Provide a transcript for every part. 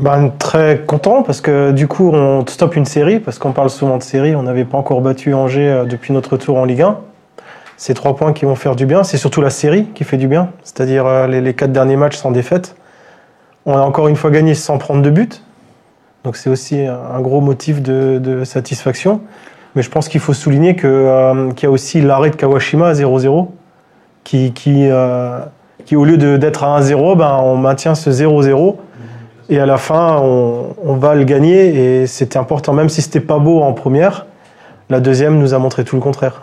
ben, Très content parce que du coup on stoppe une série, parce qu'on parle souvent de série, on n'avait pas encore battu Angers euh, depuis notre retour en Ligue 1. C'est trois points qui vont faire du bien, c'est surtout la série qui fait du bien, c'est-à-dire euh, les, quatre derniers matchs sans défaite. On a encore une fois gagné sans prendre de but, donc c'est aussi un gros motif de, satisfaction. Mais je pense qu'il faut souligner euh, qu'il y a aussi l'arrêt de Kawashima à 0-0, qui, qui, qui au lieu d'être à 1-0, ben, on maintient ce 0-0 et à la fin, on, va le gagner et c'était important, même si c'était pas beau en première. La deuxième nous a montré tout le contraire.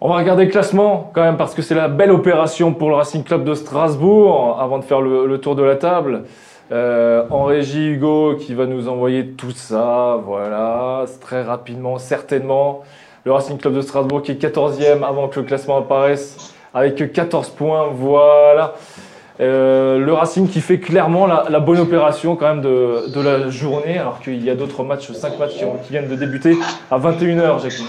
On va regarder le classement quand même parce que c'est la belle opération pour le Racing Club de Strasbourg. Avant de faire le, tour de la table, euh, en régie Hugo qui va nous envoyer tout ça. Voilà, très rapidement, certainement. Le Racing Club de Strasbourg qui est 14e avant que le classement apparaisse avec 14 points. Voilà. Euh, le Racing qui fait clairement la, bonne opération quand même de, la journée, alors qu'il y a d'autres matchs, 5 matchs qui, viennent de débuter à 21h, Jacques.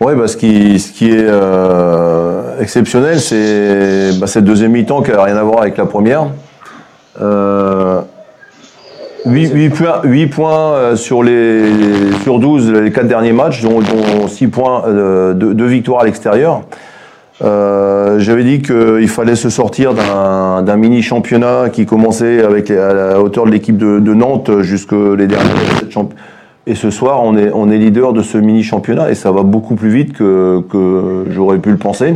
Oui, bah, ce, qui, est euh, exceptionnel, c'est bah, cette deuxième mi-temps qui n'a rien à voir avec la première. Euh, 8, 8, points, 8 points euh, sur, les, sur 12 les 4 derniers matchs, dont, dont 6 points de, victoires à l'extérieur. Euh, j'avais dit qu'il fallait se sortir d'un mini championnat qui commençait avec à la hauteur de l'équipe de, Nantes jusque les derniers et ce soir on est on est leader de ce mini championnat et ça va beaucoup plus vite que, que j'aurais pu le penser.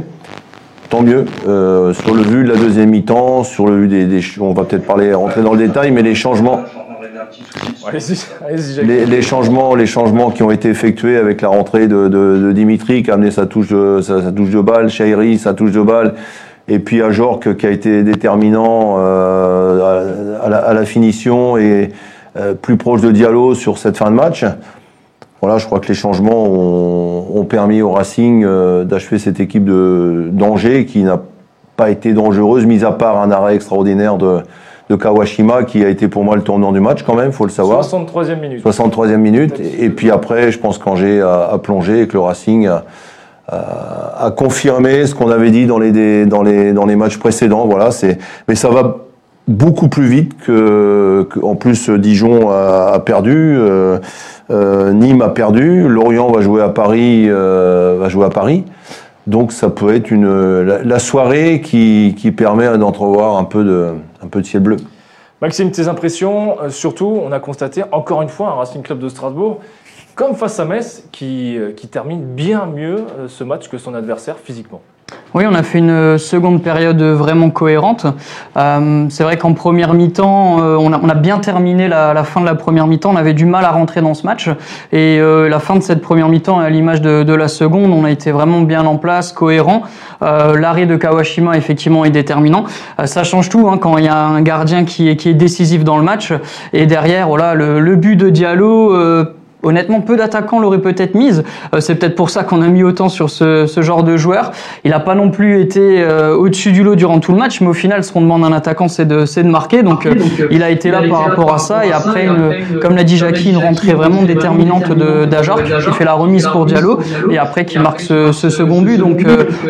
Tant mieux. Euh, sur le vu de la deuxième mi-temps, sur le vu des, des on va peut-être parler rentrer dans le détail, mais les changements les, changements, les changements qui ont été effectués avec la rentrée de, Dimitri qui a amené sa touche de, sa, touche de balle, Shairi sa touche de balle, et puis Ajork qui a été déterminant euh, à, la, finition et euh, plus proche de Diallo sur cette fin de match. Voilà, je crois que les changements ont, permis au Racing euh, d'achever cette équipe de d'Angers qui n'a pas été dangereuse, mis à part un arrêt extraordinaire de, de Kawashima qui a été pour moi le tournant du match quand même, faut le savoir. 63e minute. 63e minute. Et, puis après, je pense qu'Angers a, a, plongé et que le Racing a, a, confirmé ce qu'on avait dit dans les, dans les, dans les matchs précédents. Voilà, c'est, mais ça va beaucoup plus vite que, en plus Dijon a, perdu, euh, euh, Nîmes a perdu, Lorient va jouer à Paris, euh, va jouer à Paris. Donc ça peut être une, la, soirée qui, qui permet d'entrevoir un peu de, un peu de ciel bleu. Maxime, tes impressions, euh, surtout, on a constaté encore une fois un Racing Club de Strasbourg, comme face à Metz, qui, euh, qui termine bien mieux euh, ce match que son adversaire physiquement. Oui, on a fait une seconde période vraiment cohérente. Euh, c'est vrai qu'en première mi-temps, euh, on, a, on, a, bien terminé la, la, fin de la première mi-temps. On avait du mal à rentrer dans ce match. Et euh, la fin de cette première mi-temps, à l'image de, de, la seconde, on a été vraiment bien en place, cohérent. Euh, L'arrêt de Kawashima, effectivement, est déterminant. Euh, ça change tout hein, quand il y a un gardien qui est, qui est décisif dans le match. Et derrière, voilà, le, le but de Diallo honnêtement, peu d'attaquants l'auraient peut-être mise. Euh, c'est peut-être pour ça qu'on a mis autant sur ce, ce genre de joueur. Il n'a pas non plus été euh, au-dessus du lot durant tout le match, mais au final, ce qu'on demande d'un attaquant, c'est de, de marquer. Donc, euh, il a été là par rapport à ça. Et après, une, comme l'a dit Jackie, une rentrée vraiment déterminante d'Ajor qui fait la remise pour Diallo et après qui marque ce, ce second but. Donc,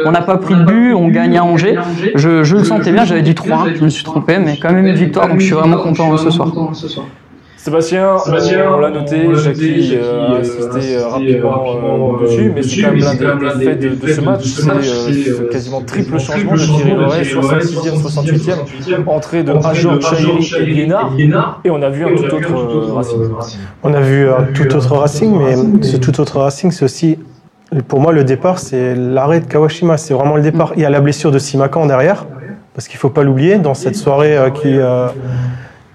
on n'a pas pris de but, on gagne à Angers. Je, je le sentais bien, j'avais dit 3-1, je me suis trompé, mais quand même une victoire, donc je suis vraiment content ce soir. Sébastien, on l'a noté, Jackie euh, a assisté euh, rapidement euh, dessus, mais c'est quand même l'un des, faits de, ce match, c'est quasiment triple changement de Thierry Loret, 66e, 68e, entrée de Ajor, Chahiri et Guénard, et on a vu un tout autre Racing. On a vu un tout autre Racing, mais ce tout autre Racing, c'est aussi, pour moi, le départ, c'est l'arrêt de Kawashima, c'est vraiment le départ. Il y a la blessure de Simakan derrière, parce qu'il ne faut pas l'oublier, dans cette soirée qui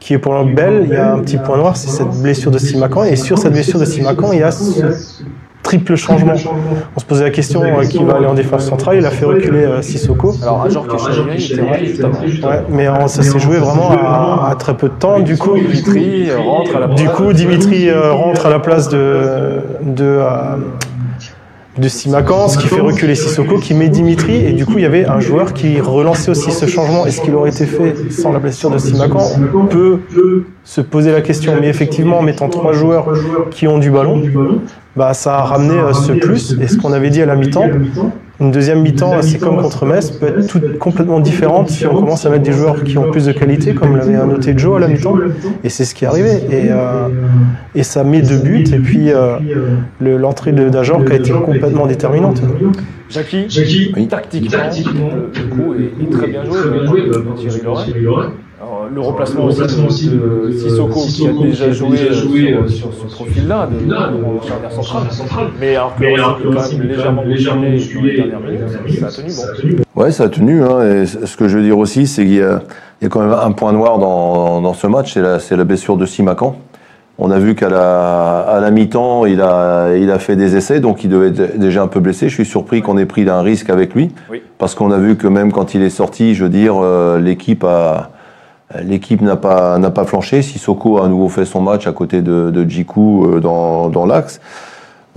qui est pour le belle, il y a un petit point noir, c'est cette blessure de Simacan. Et sur cette blessure de Simacan, il y a ce triple changement. On se posait la question euh, qui va aller en défense centrale. Il a fait reculer euh, Sissoko. Alors, Ajor qui il était ouais, mais ça s'est joué vraiment à, très peu de temps. Du coup, Dimitri rentre à la place. Du coup, Dimitri euh, rentre à la place de, de de Simakan, ce qui fait reculer Sissoko, qui met Dimitri, et du coup il y avait un joueur qui relançait aussi ce changement. Est-ce qu'il aurait été fait sans la blessure de Simakan On peut se poser la question, mais effectivement en mettant trois joueurs qui ont du ballon, bah, ça a ramené euh, ce plus, et ce qu'on avait dit à la mi-temps, une deuxième mi-temps, c'est comme contre Metz, peut être toute complètement différente si on commence à mettre des joueurs qui ont plus de qualité, comme l'avait noté Joe à la mi-temps. Et c'est ce qui est arrivé. Et, euh, et ça met deux buts. Et puis euh, le- l'entrée de d'Ajor qui a été complètement déterminante. Jackie, Jackie, tactiquement, tactiquement, le, le coup est, est très bien joué Thierry. Le remplacement aussi de, de- de Sissoko, qui a déjà qui a joué, euh, joué, sur, euh, sur ce profil-là de, charnière centrale. Mais alors que quand même légèrement légèrement dernières ça a tenu bon. ça a tenu bon. Ouais, ça a tenu. Hein, et ce que je veux dire aussi, c'est qu'il y, a il y a quand même un point noir dans, dans ce match, c'est la, c'est la blessure de Simacan. On a vu qu'à la, à la mi-temps, il a, il a fait des essais, donc il devait être déjà un peu blessé. Je suis surpris qu'on ait pris un risque avec lui, Oui. parce qu'on a vu que même quand il est sorti, je veux dire, euh, l'équipe a, l'équipe n'a pas, n'a pas flanché. Sissoko a à nouveau fait son match à côté de, Djikou euh, dans, dans l'axe.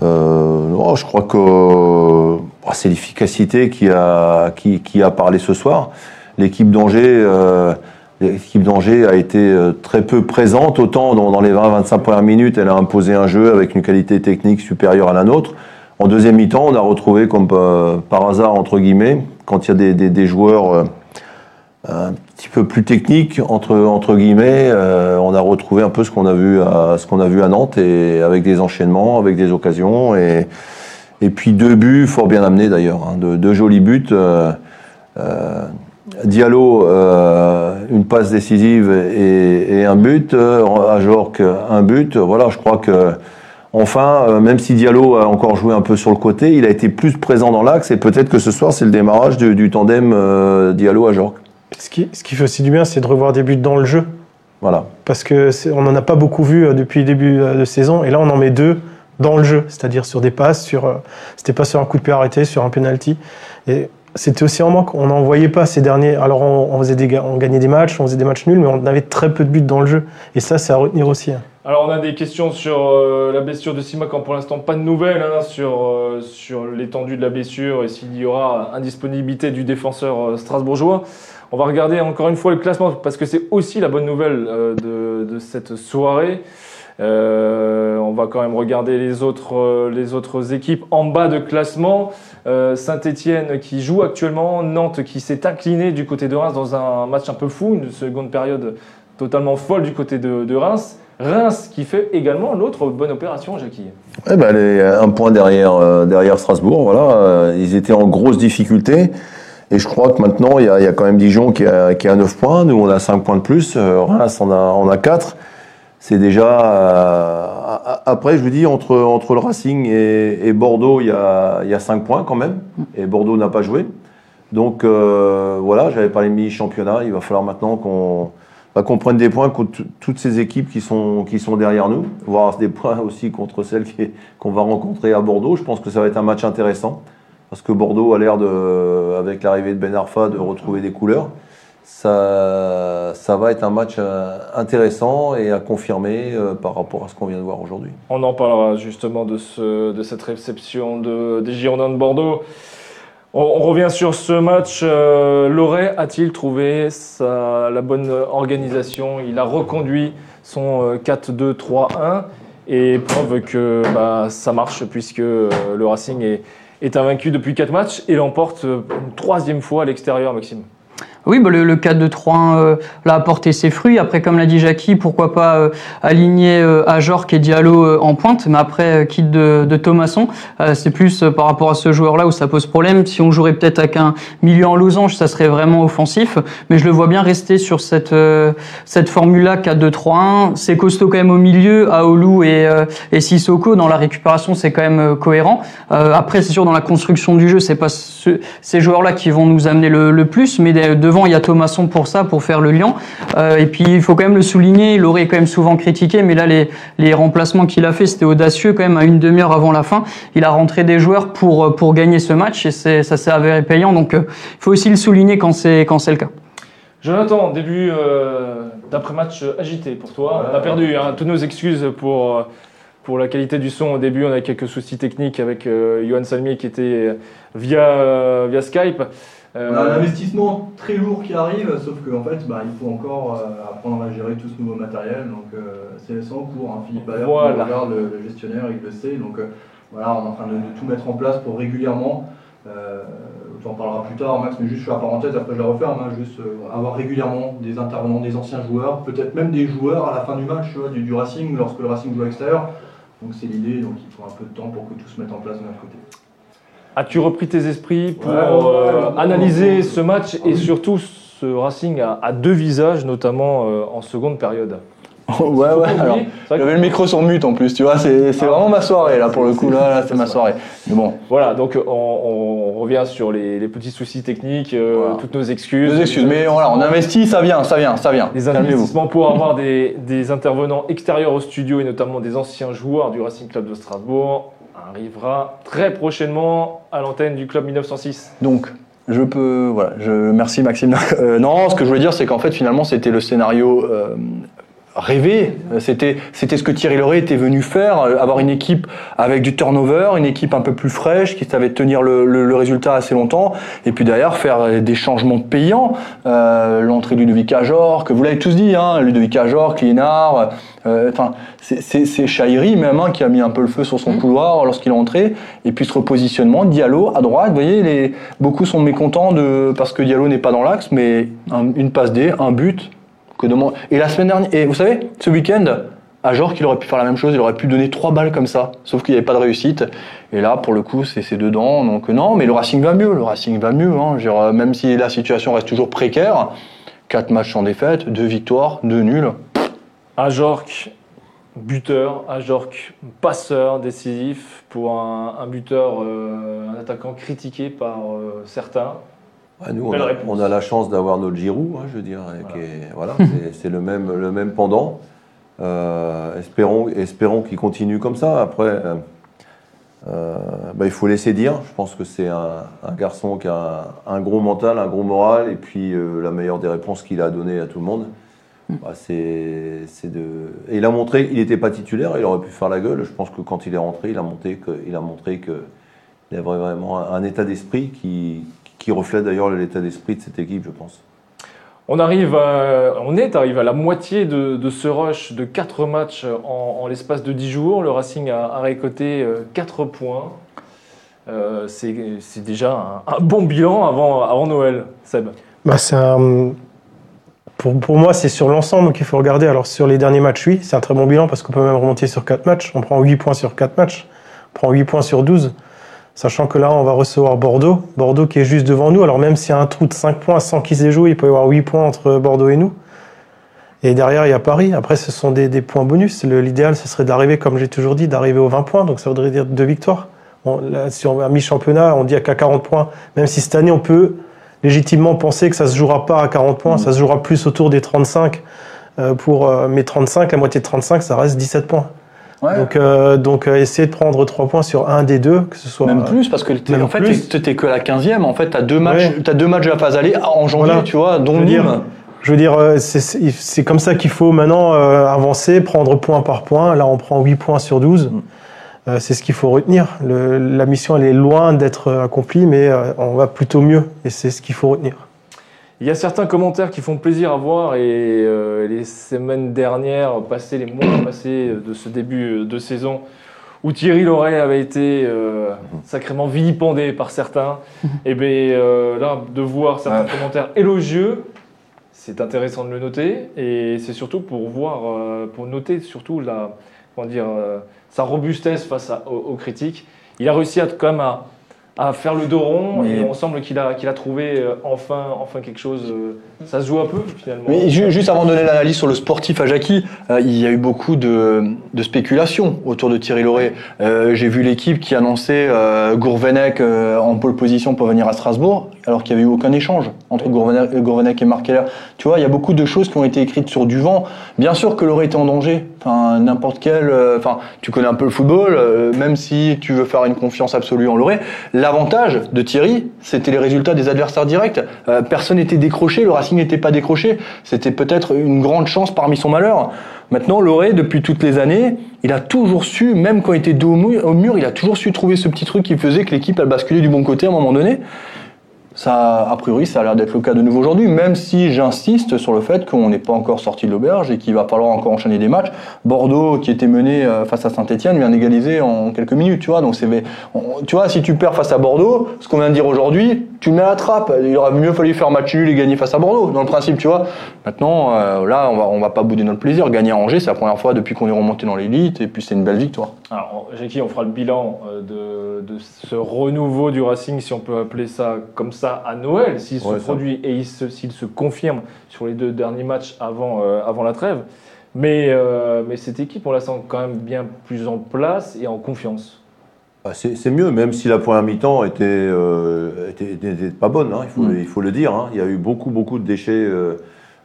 Euh, je crois que euh, c'est l'efficacité qui a, qui, a parlé ce soir. L'équipe d'Angers, euh, l'équipe d'Angers a été euh, très peu présente. Autant dans, les 20-25 premières minutes, elle a imposé un jeu avec une qualité technique supérieure à la nôtre. En deuxième mi-temps, on a retrouvé comme euh, par hasard entre guillemets, quand il y a des, des, joueurs euh, petit peu plus techniques entre entre guillemets, euh, on a retrouvé un peu ce qu'on a vu à ce qu'on a vu à Nantes et avec des enchaînements, avec des occasions et et puis deux buts fort bien amenés d'ailleurs, hein, deux, jolis buts. euh, euh, Diallo, une passe décisive et, un but. Ajorc, un but. Voilà, je crois que enfin, même si Diallo a encore joué un peu sur le côté, il a été plus présent dans l'axe et peut-être que ce soir c'est le démarrage du, tandem euh, Diallo-Ajorc. Ce qui, ce qui fait aussi du bien, c'est de revoir des buts dans le jeu. Voilà. Parce que on n'en a pas beaucoup vu euh, depuis le début euh, de saison. Et là, on en met deux dans le jeu. C'est-à-dire sur des passes, sur, euh, c'était pas sur un coup de pied arrêté, sur un penalty. Et c'était aussi en manque. On n'en voyait pas ces derniers. Alors, on, on faisait des, on gagnait des matchs, on faisait des matchs nuls, mais on avait très peu de buts dans le jeu. Et ça, c'est à retenir aussi. hein. Alors on a des questions sur euh, la blessure de Simacan. Pour l'instant, pas de nouvelles hein, sur, euh, sur l'étendue de la blessure et s'il y aura indisponibilité du défenseur euh, strasbourgeois. On va regarder encore une fois le classement parce que c'est aussi la bonne nouvelle euh, de, cette soirée. Euh, on va quand même regarder les autres, euh, les autres équipes en bas de classement. Saint-Etienne qui joue actuellement, Nantes qui s'est incliné du côté de Reims dans un match un peu fou, une seconde période totalement folle du côté de, Reims. Reims qui fait également l'autre bonne opération, Jackie. Elle est un point derrière, derrière Strasbourg. Voilà, ils étaient en grosse difficulté. Et je crois que maintenant, il y a, quand même Dijon qui a, qui a 9 points. Nous, on a 5 points de plus. Euh, Reims en a, a 4. C'est déjà. euh, après, je vous dis, entre, entre le Racing et, Bordeaux, il y, a, il y a 5 points quand même. Et Bordeaux n'a pas joué. Donc euh, voilà, j'avais parlé de mini-championnat. Il va falloir maintenant qu'on bah, prenne des points contre toutes ces équipes qui sont, qui sont derrière nous, voire des points aussi contre celles qu'on va rencontrer à Bordeaux. Je pense que ça va être un match intéressant, parce que Bordeaux a l'air, de, avec l'arrivée de Ben Arfa, de retrouver des couleurs. Ça, ça va être un match euh, intéressant et à confirmer euh, par rapport à ce qu'on vient de voir aujourd'hui. On en parlera justement de, ce, de cette réception de, des Girondins de Bordeaux. On, revient sur ce match. Euh, a-t-il trouvé la bonne organisation? Il a reconduit son euh, 4-2-3-1 et preuve que bah, ça marche puisque euh, le Racing est, est invaincu depuis 4 matchs et l'emporte euh, une troisième fois à l'extérieur, Maxime. Oui, bah, le, le 4-2-3-1 euh, là, a porté ses fruits. Après, comme l'a dit Jackie, pourquoi pas euh, aligner euh, et Diallo euh, en pointe. Mais après, euh, quitte de, de euh, c'est plus par rapport à ce joueur-là où ça pose problème. Si on jouerait peut-être avec un milieu en losange, ça serait vraiment offensif. Mais je le vois bien rester sur cette, cette formule-là 4-2-3-1. C'est costaud quand même au milieu. Aoulou et, et Sissoko, dans la récupération, c'est quand même cohérent. Après, c'est sûr, dans la construction du jeu, c'est pas ce- ces joueurs-là qui vont nous amener le, le plus, mais de- devant, il y a Thomasson pour ça, pour faire le lien. Euh, et puis, il faut quand même le souligner, Laurie est quand même souvent critiqué, mais là, les, les remplacements qu'il a fait, c'était audacieux quand même, à une demi-heure avant la fin. Il a rentré des joueurs pour, euh, pour gagner ce match, et c'est- ça s'est avéré payant, donc euh, il faut aussi le souligner quand c'est quand c'est le cas. Jonathan, début euh, d'après-match agité pour toi. On a perdu, hein, toutes nos excuses pour, euh, pour la qualité du son au début. On a quelques soucis techniques avec euh, Johan Salmier qui était via, euh, via Skype. Euh, On a un investissement très lourd qui arrive, sauf qu'en fait, bah, il faut encore euh, apprendre à gérer tout ce nouveau matériel. Donc, euh, c'est en cours. Hein. Philippe Allaire, Voilà. regarde le, le gestionnaire, il le sait. Donc, voilà, on est en train de, de tout mettre en place pour régulièrement Euh, tu en parleras plus tard, Max, mais juste sur la parenthèse, après je la referme, hein, juste euh, avoir régulièrement des intervenants, des anciens joueurs, peut-être même des joueurs à la fin du match, tu vois, du, du Racing, lorsque le Racing joue à l'extérieur. Donc c'est l'idée, donc il faut un peu de temps pour que tout se mette en place de notre côté. As-tu repris tes esprits pour Ouais, ouais, euh, ouais, analyser ouais. ce match Ah et oui. surtout ce Racing à, à deux visages, notamment euh, en seconde période? Ouais, ouais. Alors, j'avais le micro sur mute en plus, tu vois, c'est c'est Ah. vraiment ma soirée là pour le coup, là, là c'est ma soirée. Mais bon, Voilà, donc on, on revient sur les, les petits soucis techniques, euh, Voilà. toutes nos excuses. deux excuses, mais voilà, on investit, ça vient, ça vient, ça vient. Les investissements pour avoir des, des intervenants extérieurs au studio et notamment des anciens joueurs du Racing Club de Strasbourg arrivera très prochainement à l'antenne du club 1906. Donc, je peux. Voilà, je, merci Maxime. Euh, non, ce que je voulais dire, c'est qu'en fait, finalement, c'était le scénario euh, rêvé. C'était, c'était ce que Thierry Loret était venu faire, euh, avoir une équipe avec du turnover, une équipe un peu plus fraîche, qui savait tenir le, le- le résultat assez longtemps, et puis derrière faire des changements payants. Euh, l'entrée de Ludovic Ajor, que vous l'avez tous dit, hein, Ludovic Ajor, Klienard, euh, enfin, c'est- Chahiri même hein, qui a mis un peu le feu sur son couloir lorsqu'il est entré. Et puis ce repositionnement, Diallo à droite, vous voyez, les, beaucoup sont mécontents de, parce que Diallo n'est pas dans l'axe, mais un- une passe D, un but. Et la semaine dernière, vous savez, ce week-end, Ajor qu'il aurait pu faire la même chose, il aurait pu donner trois balles comme ça, sauf qu'il n'y avait pas de réussite. Et là, pour le coup, c'est dedans. Donc non, mais le Racing va mieux, le Racing va mieux. Hein. Même si la situation reste toujours précaire, quatre matchs sans défaite, deux victoires, deux nuls. Ajorc, buteur, Ajorc, passeur décisif pour un, un buteur, euh, un attaquant critiqué par euh, certains. Nous, on a, réponse. on a la chance d'avoir notre Giroud, hein, je veux dire. Voilà, c'est- le même, le même pendant. Euh, espérons espérons qu'il continue comme ça. Après, euh, euh, bah, il faut laisser dire. Je pense que c'est un, un garçon qui a un, un gros mental, un gros moral, et puis euh, la meilleure des réponses qu'il a données à tout le monde. Bah, c'est de. Et il a montré, il n'était pas titulaire, il aurait pu faire la gueule. Je pense que quand il est rentré, il a montré que, il a montré que il avait vraiment un, un état d'esprit qui, qui reflète d'ailleurs l'état d'esprit de cette équipe, je pense. On, arrive à- on est arrivé à la moitié de, de ce rush de 4 matchs en, en l'espace de 10 jours. Le Racing a, a récolté 4 points. Euh, c'est déjà un, un bon bilan avant, avant Noël, Seb. Bah, un- pour, pour moi, c'est sur l'ensemble qu'il faut regarder. Alors, sur les derniers matchs, oui, c'est un très bon bilan parce qu'on peut même remonter sur 4 matchs. On prend 8 points sur 4 matchs. On prend 8 points sur 12. Sachant que là, on va recevoir Bordeaux. Bordeaux qui est juste devant nous. Alors, même s'il y a un trou de 5 points sans qu'ils aient joué, il peut y avoir 8 points entre Bordeaux et nous. Et derrière, il y a Paris. Après, ce sont des, points bonus. L'idéal, ce serait d'arriver, comme j'ai toujours dit, d'arriver aux 20 points. Donc, ça voudrait dire deux victoires. Là, sur un mi-championnat, on dit qu'à 40 points. Même si cette année, on peut légitimement penser que ça se jouera pas à 40 points, ça se jouera plus autour des 35. Euh, pour euh, mes 35, la moitié de 35, ça reste 17 points. Ouais. Donc, euh, donc euh, essayer de prendre 3 points sur un des deux, que ce soit. Même plus, parce que t'es- en fait, t'es- que la 15e. En fait, t'as deux matchs, Ouais. t'as deux matchs de la phase aller en janvier, Voilà. tu vois, dont Nîmes. Je veux dire, euh, c'est- comme ça qu'il faut maintenant euh, avancer, prendre point par point. Là, on prend 8 points sur 12. Mm. Euh, c'est ce qu'il faut retenir. Le- la mission, elle est loin d'être euh, accomplie, mais euh, on va plutôt mieux. Et c'est ce qu'il faut retenir. Il y a certains commentaires qui font plaisir à voir et euh, les semaines dernières, passées, les mois passés de ce début de saison, où Thierry Loret avait été euh, sacrément vilipendé par certains, et bien euh, là, de voir certains Ouais. commentaires élogieux, c'est intéressant de le noter et c'est surtout pour voir, euh, pour noter surtout la, comment dire, euh, sa robustesse face à- aux, aux critiques. Il a réussi à quand même à, à faire le dos rond Mais- et on semble qu'il a, qu'il a trouvé euh, enfin, enfin quelque chose. Ça se joue un peu juste avant de donner l'analyse sur le sportif à Jackie, euh, il y a eu beaucoup de, spéculations autour de Thierry Loret. Euh, J'ai vu l'équipe qui annonçait euh, Gourvenec euh, en pole position pour venir à Strasbourg, alors qu'il n'y avait eu aucun échange entre Gourvenec, et Marc Keller. Tu vois, il y a beaucoup de choses qui ont été écrites sur du vent. Bien sûr que Loret était en danger. Enfin, n'importe quel. euh, Enfin, tu connais un peu le football, même si tu veux faire une confiance absolue en Loret. L'avantage de Thierry, c'était les résultats des adversaires directs. Personne n'était décroché, le Racing n'était pas décroché. C'était peut-être une grande chance parmi son malheur. Maintenant, Loré, depuis toutes les années, il a toujours su, même quand il était dos au mu- au mur, il a toujours su trouver ce petit truc qui faisait que l'équipe a basculé du bon côté à un moment donné. Ça, a priori, ça a l'air d'être le cas de nouveau aujourd'hui, même si j'insiste sur le fait qu'on n'est pas encore sorti de l'auberge et qu'il va falloir encore enchaîner des matchs. Bordeaux, qui était mené euh, face à Saint-Etienne, vient d'égaliser en quelques minutes, tu vois. Donc, c'est, tu vois, si tu perds face à Bordeaux, ce qu'on vient de dire aujourd'hui, tu le mets à la trappe. Il aurait mieux fallu faire match nul et gagner face à Bordeaux, dans le principe, tu vois. Maintenant, euh, là, on va, on va pas bouder notre plaisir. Gagner à Angers, c'est la première fois depuis qu'on est remonté dans l'élite, et puis c'est une belle victoire. Alors, Jackie, on fera le bilan euh, de, de ce renouveau du Racing, si on peut appeler ça comme ça, à Noël, s'il se Ouais, ça. produit et il se- s'il se confirme sur les deux derniers matchs avant, euh, avant la trêve. Mais, euh, mais cette équipe, on la sent quand même bien plus en place et en confiance. Bah, c'est mieux, même si la première mi-temps était, euh, était, pas bonne, hein, il, faut, Mm. il faut le dire. hein. Il y a eu beaucoup, beaucoup de déchets euh,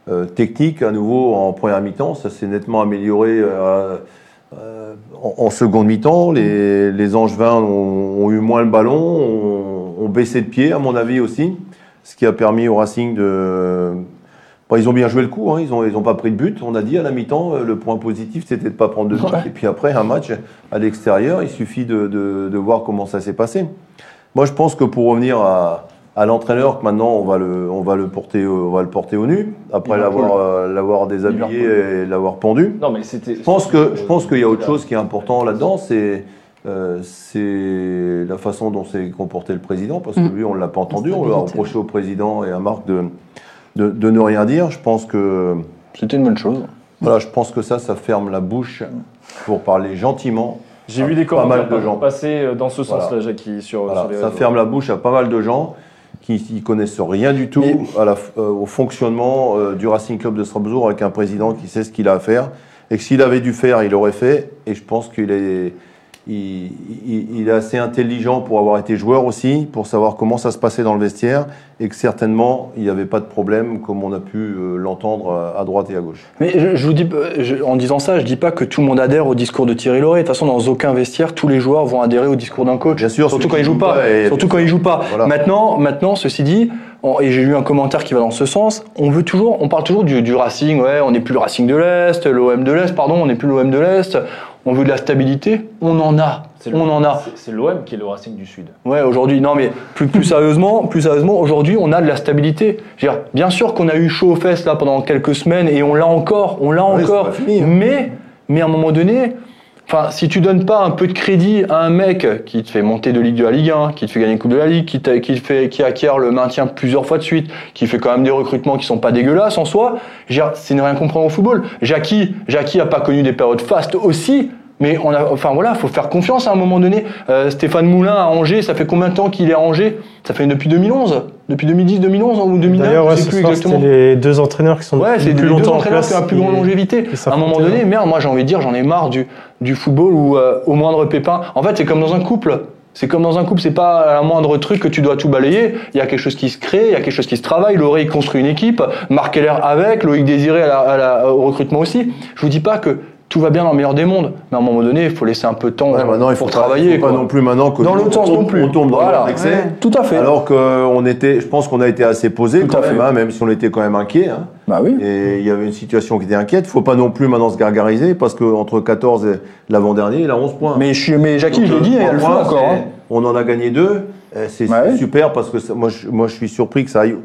euh, techniques à nouveau en première mi-temps. Ça s'est nettement amélioré en, en seconde mi-temps. Les, les Angevins ont, ont eu moins le ballon, ont, ont baissé de pied, à mon avis aussi, ce qui a permis au Racing de. Bon, ils ont bien joué le coup, hein, ils n'ont ils ont pas pris de but. On a dit à la mi-temps, euh, le point positif, c'était de ne pas prendre de but. Ouais. Et puis après, un match à l'extérieur, il suffit de, de- de voir comment ça s'est passé. Moi, je pense que pour revenir à, à l'entraîneur, que maintenant, on va le, on va le, porter, au- on va le porter au nu, après l'avoir euh, l'avoir déshabillé et l'avoir pendu. Non, mais c'était. Je pense qu'il y a autre chose qui est important là-dedans, c'est euh, c'est la façon dont s'est comporté le président, parce que Mm. lui, on ne l'a pas entendu, on l'a reproché au président et à Marc de, de, de ne rien dire. Je pense que C'était une bonne chose. voilà, je pense que ça, ça ferme la bouche pour parler gentiment. J'ai vu des Pas mal commentaires de gens. passer euh, dans ce Voilà. sens-là, Jackie, sur, Voilà, sur les ça réseaux. ferme la bouche à pas mal de gens qui n'y connaissent rien du tout Mais- à la f- euh, au fonctionnement euh, du Racing Club de Strasbourg avec un président qui sait ce qu'il a à faire et que s'il avait dû faire, il l'aurait fait. Et je pense qu'il est, il, il- il est assez intelligent pour avoir été joueur aussi, pour savoir comment ça se passait dans le vestiaire et que certainement il n'y avait pas de problème comme on a pu euh, l'entendre à- à droite et à gauche. Mais je, je vous dis, je- en disant ça, je dis pas que tout le monde adhère au discours de Thierry Loret. De toute façon, dans aucun vestiaire, tous les joueurs vont adhérer au discours d'un coach. Bien sûr, surtout quand qui il joue joue pas. pas Surtout quand il joue pas. Voilà. Maintenant, maintenant, ceci dit, et j'ai lu un commentaire qui va dans ce sens. On veut toujours, on parle toujours du, du Racing. Ouais, on n'est plus le Racing de l'Est, l'OM de l'Est, pardon, on n'est plus l'OM de l'Est. On veut de la stabilité. On en a. C'est le- On en a. c'est- l'OM qui est le Racing du Sud. Ouais, aujourd'hui, non, mais plus, plus sérieusement, plus sérieusement, aujourd'hui, on a de la stabilité. Je veux dire, bien sûr qu'on a eu chaud aux fesses là pendant quelques semaines et on l'a encore, on l'a encore. fini, hein. Mais, mais à un moment donné, enfin, si tu donnes pas un peu de crédit à un mec qui te fait monter de Ligue 2 à Ligue 1, qui te fait gagner une Coupe de la Ligue, qui, qui, fait, qui acquiert le maintien plusieurs fois de suite, qui fait quand même des recrutements qui sont pas dégueulasses en soi, c'est ne rien comprendre au football. Jackie, Jackie a pas connu des périodes fastes aussi. Mais on a, enfin voilà, faut faire confiance à un moment donné. Euh, Stéphane Moulin à Angers, ça fait combien de temps qu'il est à Angers? Ça fait depuis 2011, depuis 2010, 2011 ou 2009, D'ailleurs, ouais, je sais ce plus soir, exactement. c'était les deux entraîneurs qui sont Ouais, c'est plus les deux longtemps en entraîneurs place. qui ont la plus grande longévité. À un moment donné, merde, moi j'ai envie de dire, j'en ai marre du, du football où euh, au moindre pépin. En fait, c'est comme dans un couple. C'est comme dans un couple, c'est pas un moindre truc que tu dois tout balayer. Il y a quelque chose qui se crée, il y a quelque chose qui se travaille. Laurie construit une équipe, Marc Keller avec, Loïc Désiré à la- à la- au recrutement aussi. Je vous dis pas que tout va bien dans le meilleur des mondes, mais à un moment donné, il faut laisser un peu de temps Ouais, maintenant, il faut pour travailler. pas quoi. non plus maintenant que Dans l'autre sens on- non plus. On tombe dans Voilà. l'excès. Ouais, tout à fait. Alors qu'on était, je pense qu'on a été assez posé Tout quand à même, fait. hein, même si on était quand même inquiet. hein. bah oui. Et il y avait une situation qui était inquiète. Il faut pas non plus maintenant se gargariser parce qu'entre 14 et l'avant-dernier, il a 11 points. Mais, je suis, mais Jackie, je l'ai dit, euh, elle le pour encore. hein. On en a gagné deux. Euh, C'est Ouais. c'est super parce que ça- moi, je, moi, je suis surpris que ça aille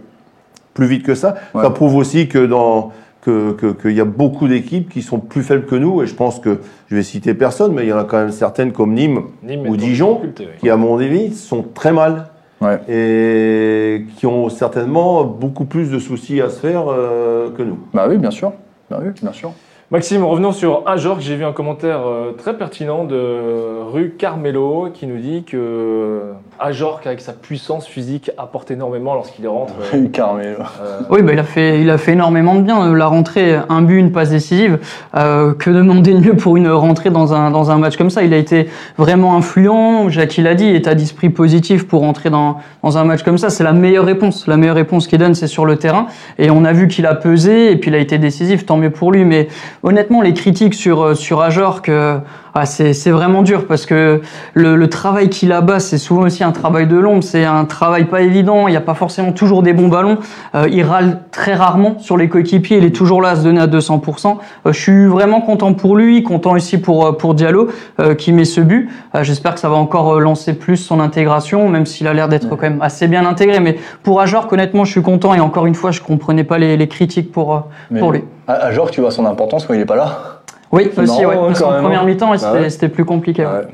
plus vite que ça. Ça prouve aussi que dans que- que- qu'il y a beaucoup d'équipes qui sont plus faibles que nous. Et je pense que je vais citer personne, mais il y en a quand même certaines comme Nîmes ou Dijon oui. qui, à mon avis, sont très mal Ouais. et qui ont certainement beaucoup plus de soucis à se faire euh, que nous. Bah oui, bien sûr. Bah oui, bien sûr. Maxime, revenons sur Ajorc. J'ai vu un commentaire euh, très pertinent de Rue Carmelo qui nous dit que Ajorc, avec sa puissance physique, apporte énormément lorsqu'il rentre. euh, euh, Oui, bah, il, a fait, il a fait énormément de bien. La rentrée, un but, une passe décisive. Euh, que demander de mieux pour une rentrée dans un, dans un match comme ça? Il a été vraiment influent. Jacques l'a dit, état d'esprit positif pour rentrer dans, dans un match comme ça. C'est la meilleure réponse. La meilleure réponse qu'il donne, c'est sur le terrain. Et on a vu qu'il a pesé et puis il a été décisif. Tant mieux pour lui. Mais honnêtement, les critiques sur, euh, sur Ajorc, euh, ah, c'est c'est vraiment dur parce que le, le travail qu'il a bas, c'est souvent aussi un travail de l'ombre. C'est un travail pas évident. Il n'y a pas forcément toujours des bons ballons. Euh, il râle très rarement sur les coéquipiers. Il est toujours là à se donner à 200%. Euh, je suis vraiment content pour lui, content aussi pour, euh, pour Diallo euh, qui met ce but. Euh, J'espère que ça va encore euh, lancer plus son intégration, même s'il a l'air d'être quand même assez bien intégré. Mais pour Ajorc, honnêtement, je suis content. Et encore une fois, je comprenais pas les, les critiques pour, Mais pour lui. Jorge, tu vois son importance quand il est pas là? Oui, aussi, ouais. hein, Parce qu'en même, première hein. mi-temps, ouais, Ah c'était plus compliqué. ouais. Ouais.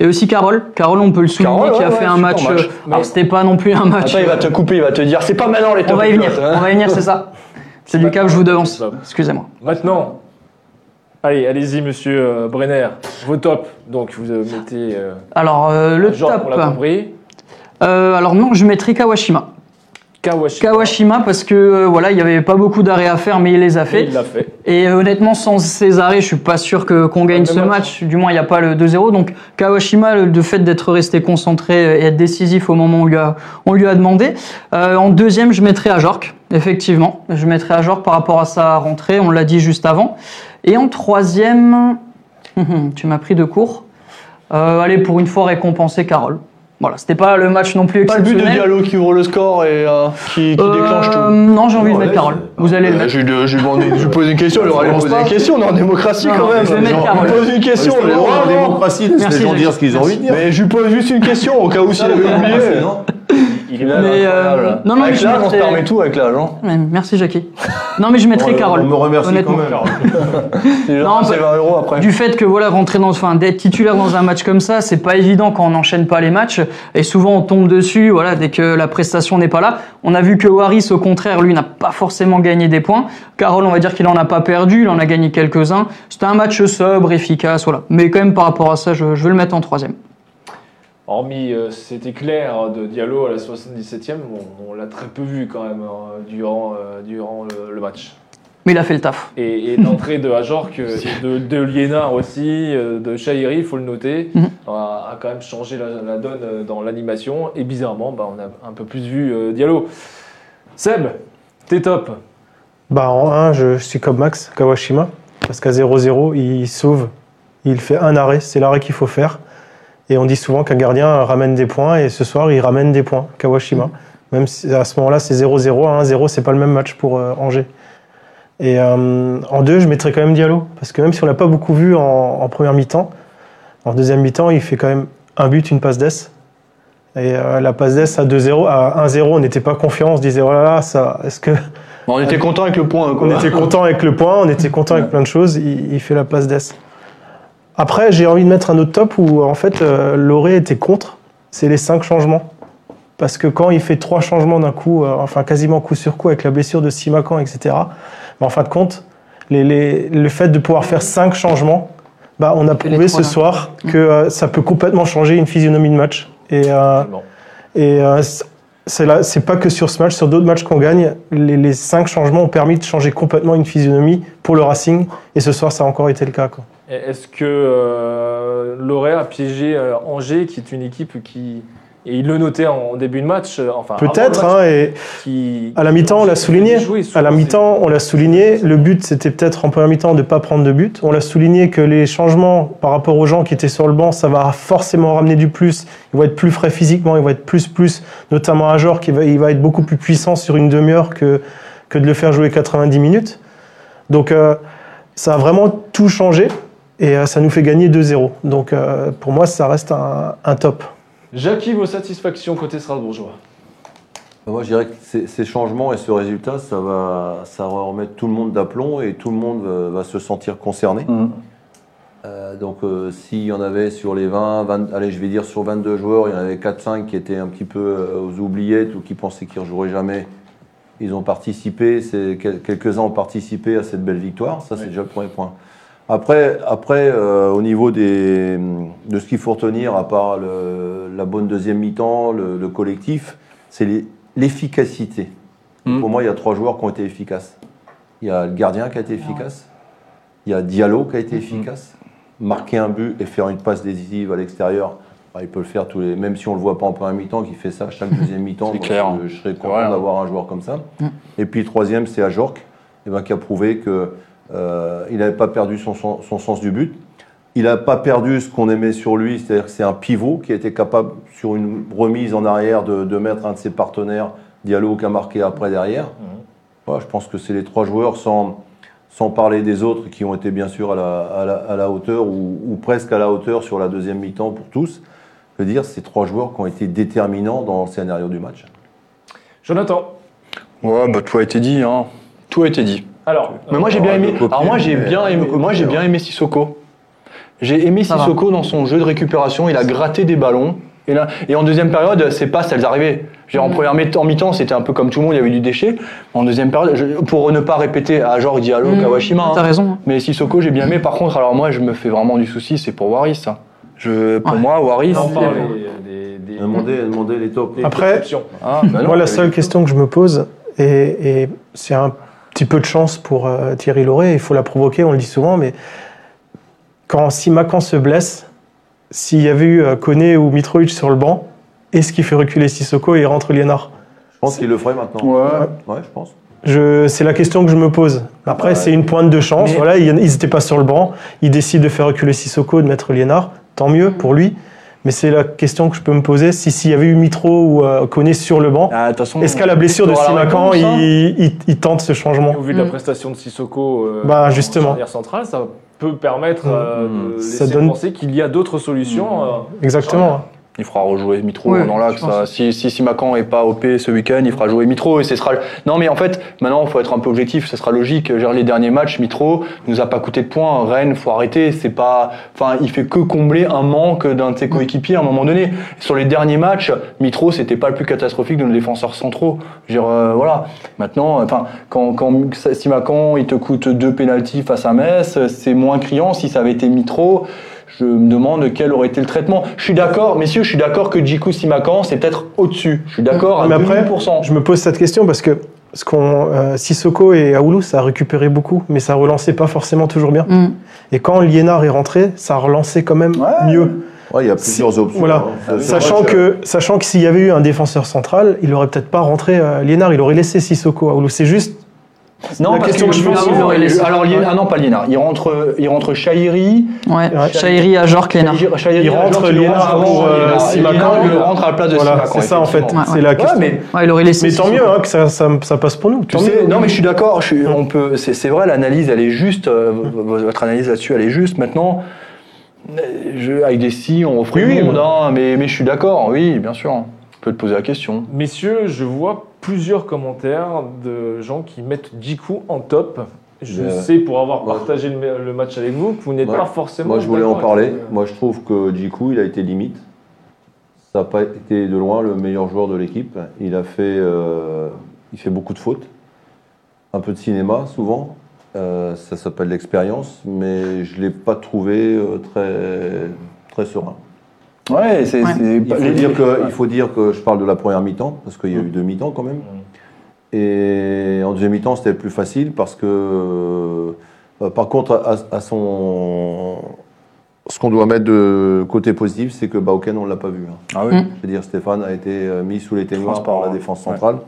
Et aussi Carole. Carole, on peut le souligner, Carole, qui a ouais, fait ouais, un match. match. euh, Alors, c'était pas non plus un match. Attends, il va te couper, il va te dire c'est pas maintenant les On top va y venir, hein. on va y venir, c'est ça. C'est du cap, je vous devance. Excusez-moi. Maintenant, allez, allez-y, monsieur euh, Brenner, vos tops. Donc, vous euh, mettez. euh, Alors, euh, le genre, top. on l'a compris. Euh, alors, non, je mettrai Kawashima. Kawashima. Kawashima, parce que euh, voilà, il y avait pas beaucoup d'arrêts à faire, mais il les a Et fait. Il l'a fait. Et euh, honnêtement, sans ces arrêts, je suis pas sûr que qu'on gagne ce match. match. Du moins, il n'y a pas le 2-0. Donc Kawashima, le, le fait d'être resté concentré et être décisif au moment où on lui a, on lui a demandé. Euh, en deuxième, je mettrai Ajorc. Effectivement, je mettrai Ajorc par rapport à sa rentrée. On l'a dit juste avant. Et en troisième, tu m'as pris de court. Euh, allez, pour une fois récompenser Carole. Voilà, c'était pas le match non plus Pas le but de exceptionnel. Diallo qui ouvre le score et euh, qui, qui Euh, déclenche tout. Non, j'ai envie de mettre Carole. Vous allez le Euh, mettre. Je lui lui lui pose une question, aura Je poser une question, on est en démocratie quand même. je vais mettre Genre, Carole. on pose une question, on est en démocratie, les gens dire ce qu'ils ont envie de dire. Mais je lui pose juste une question au cas où s'il avait oublié. Il est Mais, euh, incroyable. non, non, avec mais je l'âge, on se mettrais- permet tout avec l'âge. Hein. Ouais, Merci Jackie. Non mais je mettrai Carole. On me remercie honnêtement. quand même. C'est Non, c'est bah- 20 euros après. Du fait que voilà rentrer dans, enfin d'être titulaire dans un match comme ça, c'est pas évident quand on n'enchaîne pas les matchs et souvent on tombe dessus. Voilà dès que la prestation n'est pas là. On a vu que Waris au contraire lui n'a pas forcément gagné des points. Carole on va dire qu'il en a pas perdu, il en a gagné quelques uns. C'était un match sobre, efficace, voilà. Mais quand même par rapport à ça, je, je vais le mettre en troisième. Hormis euh, cet éclair de Diallo à la 77e, on, on l'a très peu vu quand même hein, durant, euh, durant le, le match. Mais il a fait le taf. Et, et l'entrée de Ajorc, euh, de, de Liénard aussi, de Chahiri, il faut le noter, Mhm. a, a quand même changé la, la donne dans l'animation. Et bizarrement, bah, on a un peu plus vu euh, Diallo. Seb, t'es top. Bah, en 1, je, je suis comme Max, Kawashima, parce qu'à 0-0, il sauve, il fait un arrêt, c'est l'arrêt qu'il faut faire. Et on dit souvent qu'un gardien ramène des points, et ce soir, il ramène des points, Kawashima. Même si à ce moment-là, c'est 0-0, à 1-0, c'est pas le même match pour euh, Angers. Et euh, en 2, je mettrais quand même Diallo, parce que même si on l'a pas beaucoup vu en, en première mi-temps, en deuxième mi-temps, il fait quand même un but, une passe d'ess. Et euh, la passe d'ess à 2-0, à 1-0, on n'était pas confiant, on se disait, oh là là, ça, est-ce que. Bon, on était content avec le point. Quoi. On était content avec le point, on était content avec plein de choses. Il, il fait la passe d'ess. Après, j'ai envie de mettre un autre top où en fait euh, Loré était contre. C'est les cinq changements. Parce que quand il fait trois changements d'un coup, euh, enfin quasiment coup sur coup avec la blessure de Simacan, etc. Mais en fin de compte, les- les- le fait de pouvoir faire cinq changements, bah, on a prouvé ce là. soir que euh, ça peut complètement changer une physionomie de match. Et, euh, Bon. et euh, c'est pas que sur ce match, sur d'autres matchs qu'on gagne, les, les cinq changements ont permis de changer complètement une physionomie pour le Racing. Et ce soir, ça a encore été le cas. Quoi. Est-ce que euh, a piégé euh, Angers, qui est une équipe qui. Et il le notait en début de match, euh, enfin. Peut-être, hein, et qui, à la mi-temps, on l'a souligné. joué À la mi-temps, on l'a souligné. Le but, c'était peut-être en première mi-temps de ne pas prendre de but. On l'a souligné que les changements par rapport aux gens qui étaient sur le banc, ça va forcément ramener du plus. Ils vont être plus frais physiquement, ils vont être plus plus, notamment un joueur qui va, il va être beaucoup plus puissant sur une demi-heure que, que de le faire jouer 90 minutes. Donc, euh, ça a vraiment tout changé et euh, ça nous fait gagner 2-0. Donc, euh, pour moi, ça reste un, un top. Jackie, vos satisfactions côté Strasbourgeois? Moi, je dirais que ces, ces changements et ce résultat, ça va, ça va remettre tout le monde d'aplomb et tout le monde va, va se sentir concerné. Mhm. Euh, donc, euh, s'il y en avait sur les 20, 20, allez, je vais dire sur 22 joueurs, il y en avait 4-5 qui étaient un petit peu euh, aux oubliettes ou qui pensaient qu'ils ne rejoueraient jamais. Ils ont participé, quelques-uns ont participé à cette belle victoire. Ça, c'est déjà le premier point. Après, après euh, au niveau des, de ce qu'il faut retenir, à part le- la bonne deuxième mi-temps, le, le collectif, c'est l'efficacité. Mhm. Pour moi, il y a trois joueurs qui ont été efficaces. Il y a le gardien qui a été efficace. Il y a Diallo qui a été efficace. Marquer un but et faire une passe décisive à l'extérieur, bah, il peut le faire tous les. Même si on le voit pas en première mi-temps, qui fait ça chaque deuxième mi-temps. Clair. Je, je serais content hein. d'avoir un joueur comme ça. Mm. Et puis troisième, c'est Ajorc, eh ben, qui a prouvé que Euh, il n'avait pas perdu son, son- son sens du but. Il n'a pas perdu ce qu'on aimait sur lui, c'est-à-dire que c'est un pivot qui a été capable, sur une remise en arrière, de, de mettre un de ses partenaires, Diallo, qui a marqué après derrière. Voilà, je pense que c'est les trois joueurs, sans, sans parler des autres, qui ont été bien sûr à la, à la- à la hauteur, ou, ou presque à la hauteur sur la deuxième mi-temps pour tous. Je veux dire, c'est trois joueurs qui ont été déterminants dans le scénario du match. Jonathan. Ouais, bah tout a été dit, hein. Tout a été dit. Alors, Mais moi j'ai bien Ah, aimé. Alors moi j'ai bien aimé. le Moi j'ai copier, bien hein. aimé Sissoko. J'ai aimé Ça va. Sissoko dans son jeu de récupération. Il a gratté des ballons. Et, là, et en deuxième période, ses passes, elles arrivaient. Je veux dire, En première mi- en mi-temps, c'était un peu comme tout le monde, il y avait du déchet. En deuxième période, je- pour ne pas répéter à genre Diallo, Mmh, Kawashima. hein. T'as raison. Mais Sissoko, j'ai bien aimé. Par contre, alors moi, je me fais vraiment du souci, c'est pour Waris. ça. Je, pour Ouais. moi, Waris. on c'est- parle des, des, des, Demandez, demandez les tops. des Après-. Ah, bah non, Moi, la mais- seule question que je me pose, et, et c'est un petit peu de chance pour euh, Thierry Lauré, il faut la provoquer, on le dit souvent, mais quand Simakan se blesse, s'il y avait eu euh, Koné ou Mitrovic sur le banc, est-ce qu'il fait reculer Sissoko et il rentre Liénard Je pense qu'il le ferait maintenant. Ouais. Ouais, je pense. Je, c'est la question que je me pose. Après, Ouais. c'est une pointe de chance. Mais- Voilà, ils n'étaient pas sur le banc. Ils décident de faire reculer Sissoko, de mettre Liénard. Tant mieux pour lui. Mais c'est la question que je peux me poser. Si s'il y avait eu Mitro ou euh, Koné sur le banc, Ah, est-ce qu'à la blessure de Simakan, hein. il, il- il tente ce changement Au vu de la Mm. prestation de Sissoko euh, Bah, en justement. centrale, ça peut permettre euh, Mm. de Ça donne- penser qu'il y a d'autres solutions. euh, Exactement. Il fera rejouer Mitro Ouais, dans l'axe. ça. Si, si Simakan est pas OP ce week-end, il fera jouer Mitro et ce sera. Non, mais en fait, maintenant, il faut être un peu objectif. Ce sera logique. Genre, les derniers matchs, Mitro nous a pas coûté de points. Rennes, faut arrêter. C'est pas. Enfin, il fait que combler un manque d'un de ses coéquipiers à un moment donné. Sur les derniers matchs, Mitro, c'était pas le plus catastrophique de nos défenseurs centraux. Je veux dire, euh, voilà. Maintenant, enfin, quand, quand Simakan, il te coûte deux pénalties face à Metz, c'est moins criant. Si ça avait été Mitro, je me demande quel aurait été le traitement. Je suis d'accord, messieurs, je suis d'accord que Djikou Simakan, c'est peut-être au-dessus. Je suis d'accord à Mais après, 2000%. Je me pose cette question parce que ce qu'on, euh, Sissoko et Aoulou, ça a récupéré beaucoup, mais ça relançait pas forcément toujours bien. Mm. Et quand Liénard est rentré, ça relançait quand même Ouais. mieux. Ouais, il y a plusieurs options. Voilà. hein. Sachant que, sachant que s'il y avait eu un défenseur central, il aurait peut-être pas rentré euh, Liénard, il aurait laissé Sissoko. Aoulou, c'est juste. Non, la parce question que que je pense laissé-. Alors, ah non, pas Liénard. Il rentre, il rentre Chahiri. Ouais. Chahiri à Jork, Lénard. Chahiri, Il rentre Jorge, Liénard avant pour, euh, Liénard. Simakan. Liénard, il rentre à la place de Voilà, Simakan. c'est ça en fait. effectivement. C'est la question. mais Ouais, il aurait laissé. Mais tant mieux hein, que ça, ça, ça passe pour nous. Tu Tant sais, mieux. non mais je suis d'accord, je suis- on peut, c'est, c'est vrai, l'analyse elle est juste, euh, v- v- votre analyse là-dessus elle est juste. Maintenant, euh, je, avec des si, on referait Oui, le oui, monde, hein, mais, mais je suis d'accord, oui, bien sûr. On peut te poser la question. Messieurs, je vois plusieurs commentaires de gens qui mettent Djikou en top. Je Euh, sais, pour avoir moi- partagé le, le match avec vous, que vous n'êtes pas forcément. Moi, je voulais en parler. euh, Moi, je trouve que Djikou, il a été limite. Ça n'a pas été de loin le meilleur joueur de l'équipe. Il a fait, euh, il fait beaucoup de fautes, un peu de cinéma souvent. Euh, ça s'appelle l'expérience, mais je l'ai pas trouvé très très serein. Ouais, c'est, Ouais. Il pas- faut, dire que, il faut dire que je parle de la première mi-temps, parce qu'il y a eu deux mi-temps quand même. Et en deuxième mi-temps, c'était plus facile parce que, euh, par contre, à, à son. Ce qu'on doit mettre de côté positif, c'est que Bauken, on ne l'a pas vu. hein. Ah oui. Mm. Je veux dire, Stéphane a été euh, mis sous les témoins par la défense centrale.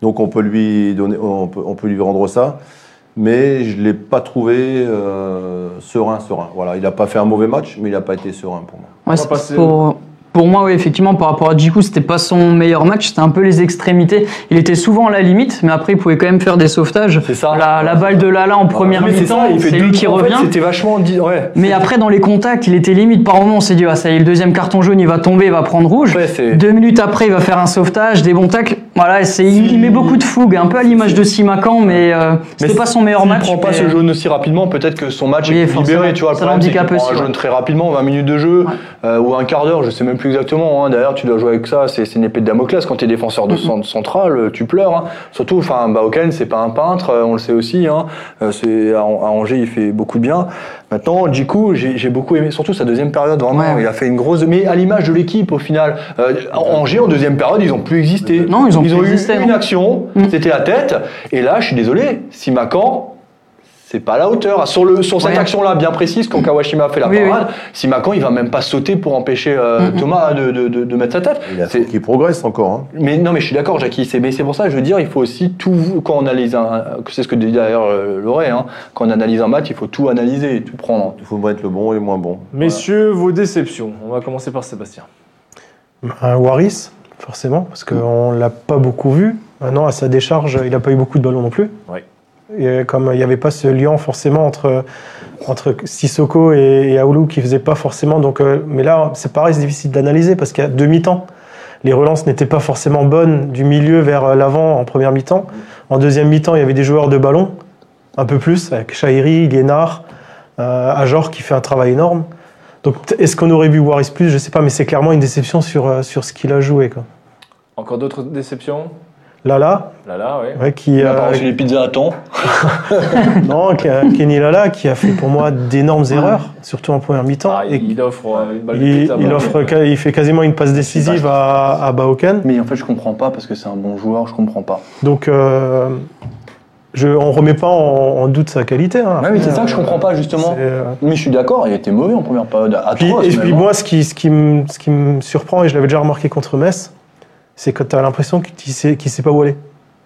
Donc on peut lui donner, on peut, on peut lui rendre ça. Mais je ne l'ai pas trouvé euh, serein, serein. Voilà, il n'a pas fait un mauvais match, mais il n'a pas été serein pour moi. Ouais, c'est- passer- pour, pour moi, oui, effectivement, par rapport à Djikou, c'était pas son meilleur match, c'était un peu les extrémités. Il était souvent à la limite, mais après, il pouvait quand même faire des sauvetages. C'est ça. La, la balle de Lala en première Mais c'est mi-temps, ça, il fait c'est lui qui en fait, revient. C'était vachement, ouais. mais après, dans les contacts, il était limite. Par moment, on s'est dit, ah, ça y est, le deuxième carton jaune, il va tomber, il va prendre rouge. Ouais, Deux minutes après, il va faire un sauvetage, des bons tacles. Voilà, c'est, il, met beaucoup de fougue, un peu à l'image de Simakan, mais euh, Mais pas son meilleur S'il match. prend pas mais- ce jaune aussi rapidement, peut-être que son match Oui, est libéré. Tu vois, le Ça problème, c'est prend un jaune très rapidement, 20 minutes de jeu, euh, ou un quart d'heure, je sais même plus exactement. hein. D'ailleurs, tu dois jouer avec ça, c'est c'est une épée de Damoclès. Quand tu es défenseur de centre central, euh, tu pleures. hein. Surtout, enfin, Baoken, c'est pas un peintre, euh, on le sait aussi. Hein. Euh, c'est- à Angers, il fait beaucoup de bien. Maintenant, Djikou, j'ai j'ai beaucoup aimé, surtout sa deuxième période, vraiment. Ouais. Il a fait une grosse. Mais à l'image de l'équipe, au final. Euh, Angers, en deuxième période, ils ont plus existé. Non, ils ont plus eu existé, une non. action, Mm. c'était la tête. Et là, je suis désolé, Simakan, c'est pas à la hauteur. Sur, le, sur cette Ouais. action-là bien précise, quand Kawashima fait la Oui, oui. parade, si Macan il va même pas sauter pour empêcher euh, Mhm. Thomas de, de, de, de mettre sa tête. Il a C'est- fait qu'il progresse encore. hein. Mais non, mais je suis d'accord, Jackie. C'est, mais c'est pour ça, que je veux dire, il faut aussi tout quand on analyse un, c'est ce que dit d'ailleurs euh, Loré, hein, quand on analyse un match, il faut tout analyser, tout prendre. Il faut mettre le bon et le moins bon. Messieurs, vos déceptions. On va commencer par Sébastien. Un Waris, forcément, parce qu'on ne l'a pas beaucoup vu. Maintenant, à sa décharge, il n'a pas eu beaucoup de ballons non plus. Oui. Et comme il n'y avait pas ce lien forcément entre, entre Sissoko et, et Aoulou qui faisait pas forcément. Donc, euh, mais là, c'est pareil, c'est difficile d'analyser parce qu'à demi-temps, les relances n'étaient pas forcément bonnes du milieu vers euh, l'avant en première mi-temps. En deuxième mi-temps, il y avait des joueurs de ballon, un peu plus, avec Chahiri, Liénard, euh, Ajor qui fait un travail énorme. Donc, est-ce qu'on aurait vu Waris plus? Je sais pas, mais c'est clairement une déception sur, euh, sur ce qu'il a joué. Quoi. Encore d'autres déceptions? Lala, oui. ouais, qui, Il a pas euh, reçu les pizzas à temps. non, Kenny Lala, qui a fait pour moi d'énormes erreurs, surtout en première mi-temps. Ah, et il offre euh, une balle de il, offre, il fait quasiment une passe décisive à, à Baoken. Mais en fait, je comprends pas parce que c'est un bon joueur, je comprends pas. Donc, euh, je, on remet pas en, en doute sa qualité. hein. Ouais, mais c'est ça que je comprends pas justement. euh, Mais je suis d'accord, il a été mauvais en première période. Puis, Atroce, et puis même. moi, ce qui, ce, qui me, ce qui me surprend, et je l'avais déjà remarqué contre Metz, c'est que tu as l'impression qu'il ne sait, sait pas où aller.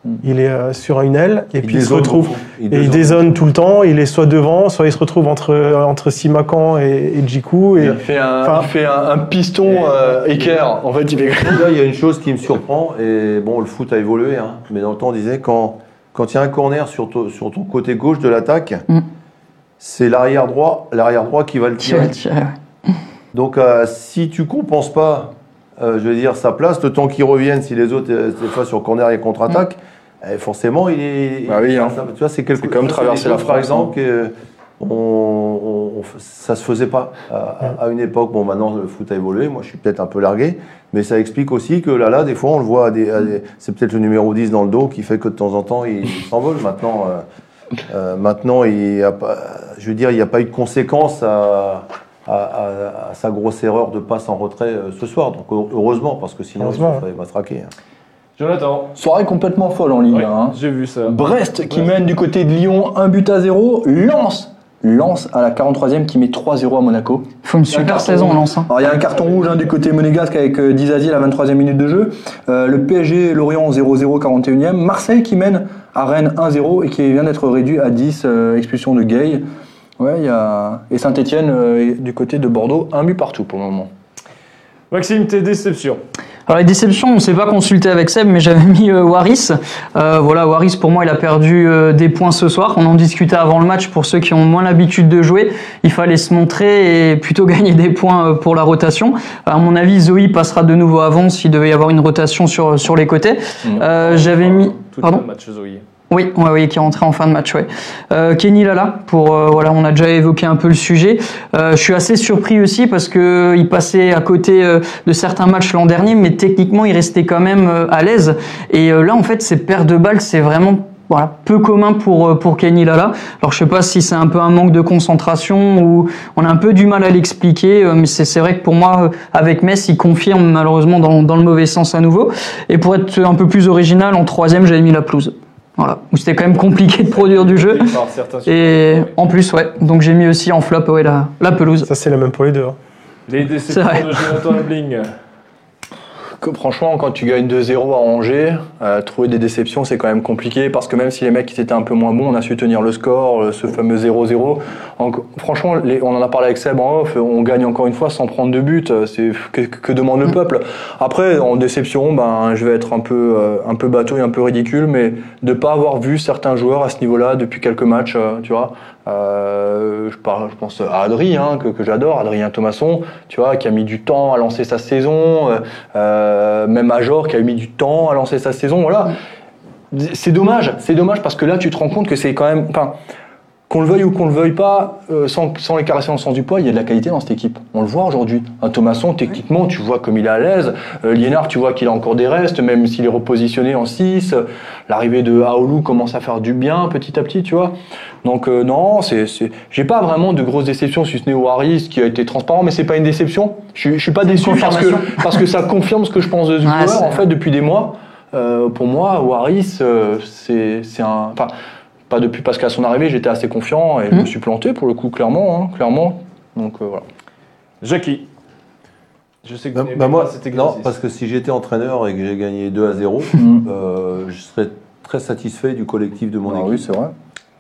Mm. Il est euh, sur une aile et Il puis il se retrouve. beaucoup. Et il dézone. tout le temps, il est soit devant, soit il se retrouve entre, entre Simakan et, et Djikou. Et, Il fait un, Enfin- il fait un, un piston euh, équerre. En fait, il fait. Là, il y a une chose qui me surprend, et bon, le foot a évolué, hein, mais dans le temps, on disait quand, quand il y a un corner sur, ton- sur ton côté gauche de l'attaque, Mm. c'est l'arrière droit, l'arrière droit qui va le Tirer. Donc, euh, si tu compenses pas, euh, je veux dire, sa place, le temps qu'il revienne, si les autres, euh, des fois sur corner et contre-attaque, eh, forcément, il est. Bah oui, hein. ça- tu vois, c'est quelque C'est comme traverser la choses, par France, exemple, que on, on- on f- ça se faisait pas à, une époque. Bon, maintenant, le foot a évolué. Moi, je suis peut-être un peu largué, mais ça explique aussi que là, là, des fois, on le voit. à des- à des- c'est peut-être le numéro 10 dans le dos qui fait que de temps en temps, il, il s'envole. Maintenant, euh, euh, maintenant, il a pas, je veux dire, il n'y a pas eu de conséquences à, à- à- à sa grosse erreur de passe en retrait euh, ce soir. Donc, heureusement, parce que sinon, il Heureusement. va- il se raquer. hein. Jonathan. Soirée complètement folle en Ligue Oui, 1. hein. j'ai vu ça. Brest qui Ouais. mène du côté de Lyon, un but à zéro. Lance, Lance à la 43e qui met 3-0 à Monaco. Il faut une Il y a un super carton saison, rouge. Lens. hein. Alors il y a un carton rouge hein, du côté monégasque avec euh, Dizazil à la 23e minute de jeu. Euh, le PSG Lorient 0-0 41e. Marseille qui mène à Rennes 1-0 et qui vient d'être réduit à 10, euh, expulsion de Gay. Ouais, il y a... Et Saint-Etienne du côté de Bordeaux, un but partout pour le moment. Maxime, tes déceptions. Alors les déceptions, on ne s'est pas consulté avec Seb, mais j'avais mis euh, Waris. Euh, voilà, Waris pour moi, il a perdu euh, des points ce soir. On en discutait avant le match pour ceux qui ont moins l'habitude de jouer. Il fallait se montrer et plutôt gagner des points euh, pour la rotation. À mon avis, Zoé passera de nouveau avant s'il devait y avoir une rotation sur sur les côtés. Euh, j'avais mis, Tout pardon. le match Zoé. Oui, ouais, oui, qui est rentré en fin de match, ouais. Euh, Kenny Lala, pour euh, voilà, on a déjà évoqué un peu le sujet. Euh, je suis assez surpris aussi parce que il passait à côté euh, de certains matchs l'an dernier, mais techniquement il restait quand même euh, à l'aise. Et euh, là, en fait, ces paires de balles, c'est vraiment voilà, peu commun pour pour Kenny Lala. Alors je sais pas si c'est un peu un manque de concentration ou on a un peu du mal à l'expliquer, mais c'est vrai que pour moi avec Metz, il confirme malheureusement dans, dans le mauvais sens à nouveau. Et pour être un peu plus original, en troisième, j'avais mis la pelouse. Voilà, où c'était quand même compliqué de produire du jeu. Et en plus, ouais, donc j'ai mis aussi en flop ouais, la, la pelouse. Ça, c'est la même pour les deux. hein. Les déceptions de Jonathan Ebling. Que, franchement, quand tu gagnes 2-0 à Angers, euh, trouver des déceptions, c'est quand même compliqué parce que même si les mecs étaient un peu moins bons, on a su tenir le score, euh, ce fameux 0-0. En- Franchement, les- on en a parlé avec Seb en off, on gagne encore une fois sans prendre de but. euh, C'est que, que demande le peuple. Après, en déception, ben, je vais être un peu, euh, un peu bateau et un peu ridicule, mais de pas avoir vu certains joueurs à ce niveau-là depuis quelques matchs, tu vois. Euh, je, pense à Adrien, hein, que, j'adore, Adrien Thomasson, tu vois, qui a mis du temps à lancer sa saison, euh, euh, même Major qui a mis du temps à lancer sa saison, voilà. C'est dommage, c'est dommage parce que là tu te rends compte que c'est quand même, qu'on le veuille ou qu'on le veuille pas, euh, sans, sans les caresser dans le sens du poids, il y a de la qualité dans cette équipe. On le voit aujourd'hui. Un Thomasson, techniquement, tu vois comme il est à l'aise. Euh, Liénard, tu vois qu'il a encore des restes, même s'il est repositionné en 6. L'arrivée de Aoulou commence à faire du bien petit à petit, tu vois. Donc euh, non, c'est, c'est... j'ai pas vraiment de grosses déceptions, si ce n'est Waris qui a été transparent, mais c'est pas une déception. Je, suis- je suis pas déçu parce que, parce que ça confirme ce que je pense de ce Ouais, joueur en fait depuis des mois. Euh, pour moi, Waris, euh, c'est, c'est un. Enfin, pas depuis parce qu'à son arrivée, j'étais assez confiant et je me suis planté pour le coup, clairement. hein, clairement. Donc euh, voilà. Jackie. Je sais que Bah, bah, moi, cet non, parce que si j'étais entraîneur et que j'ai gagné 2 à 0, Mm. euh, je serais très satisfait du collectif de mon Ah équipe. oui, c'est vrai.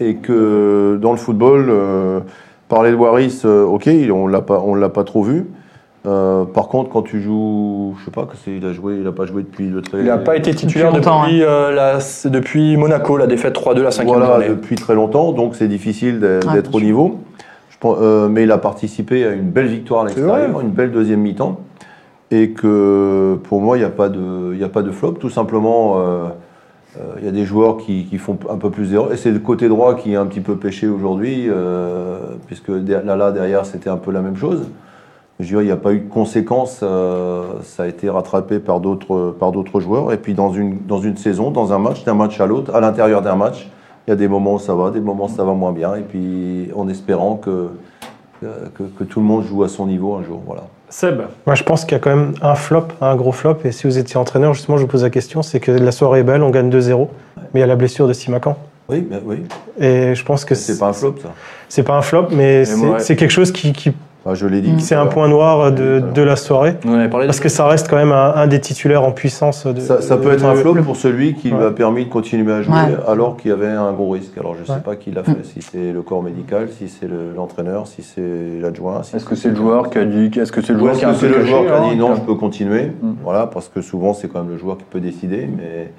Et que dans le football, euh, parler de Waris, euh, ok, on l'a pas, on l'a pas trop vu. Euh, par contre, quand tu joues, je sais pas, que c'est, il a joué, il a pas joué depuis le très. Il n'a pas été titulaire Depuis longtemps, depuis, euh, la- depuis Monaco, la défaite 3-2, la cinquième Voilà, journée. depuis très longtemps, donc c'est difficile d'être au niveau. Je pense- euh, mais il a participé à une belle victoire à l'extérieur, une belle deuxième mi-temps. Et que pour moi, il n'y a, pas de- il y a pas de flop. Tout simplement, euh, euh, il y a des joueurs qui, qui font un peu plus d'erreurs. Et c'est le côté droit qui a un petit peu pêché aujourd'hui, euh, puisque là, là, derrière, c'était un peu la même chose. Je dirais, il n'y a pas eu de conséquences. euh, ça a été rattrapé par d'autres par d'autres joueurs. Et puis dans une, dans une saison, dans un match, d'un match à l'autre, à l'intérieur d'un match, il y a des moments où ça va, des moments où ça va moins bien. Et puis en espérant que, que, que tout le monde joue à son niveau un jour. Voilà. Seb. Moi, je pense qu'il y a quand même un flop, un gros flop. Et si vous étiez entraîneur, justement, je vous pose la question c'est que la soirée est belle, on gagne 2-0. Mais il y a la blessure de Simacan. Oui, oui. Et je pense que C'est pas un flop, ça. C'est pas un flop, mais c'est moi, ouais. c'est quelque chose qui, qui- Enfin, je l'ai dit. c'est un point noir de, de la soirée. On en avait parlé. Parce que ça reste quand même un, un des titulaires en puissance. De, Ça, ça peut de- être un de- flop pour celui qui lui Ouais. a permis de continuer à jouer Ouais. alors qu'il y avait un gros risque. Alors je ne sais Ouais. pas qui l'a fait, si c'est le corps médical, si c'est le- l'entraîneur, si c'est l'adjoint. si Est-ce que c'est le joueur qui a dit Est-ce que c'est le Ou joueur qui a un que c'est peu le caché, joueur qui a hein, dit non, je peux continuer Mm. Voilà, parce que souvent c'est quand même le joueur qui peut décider, mais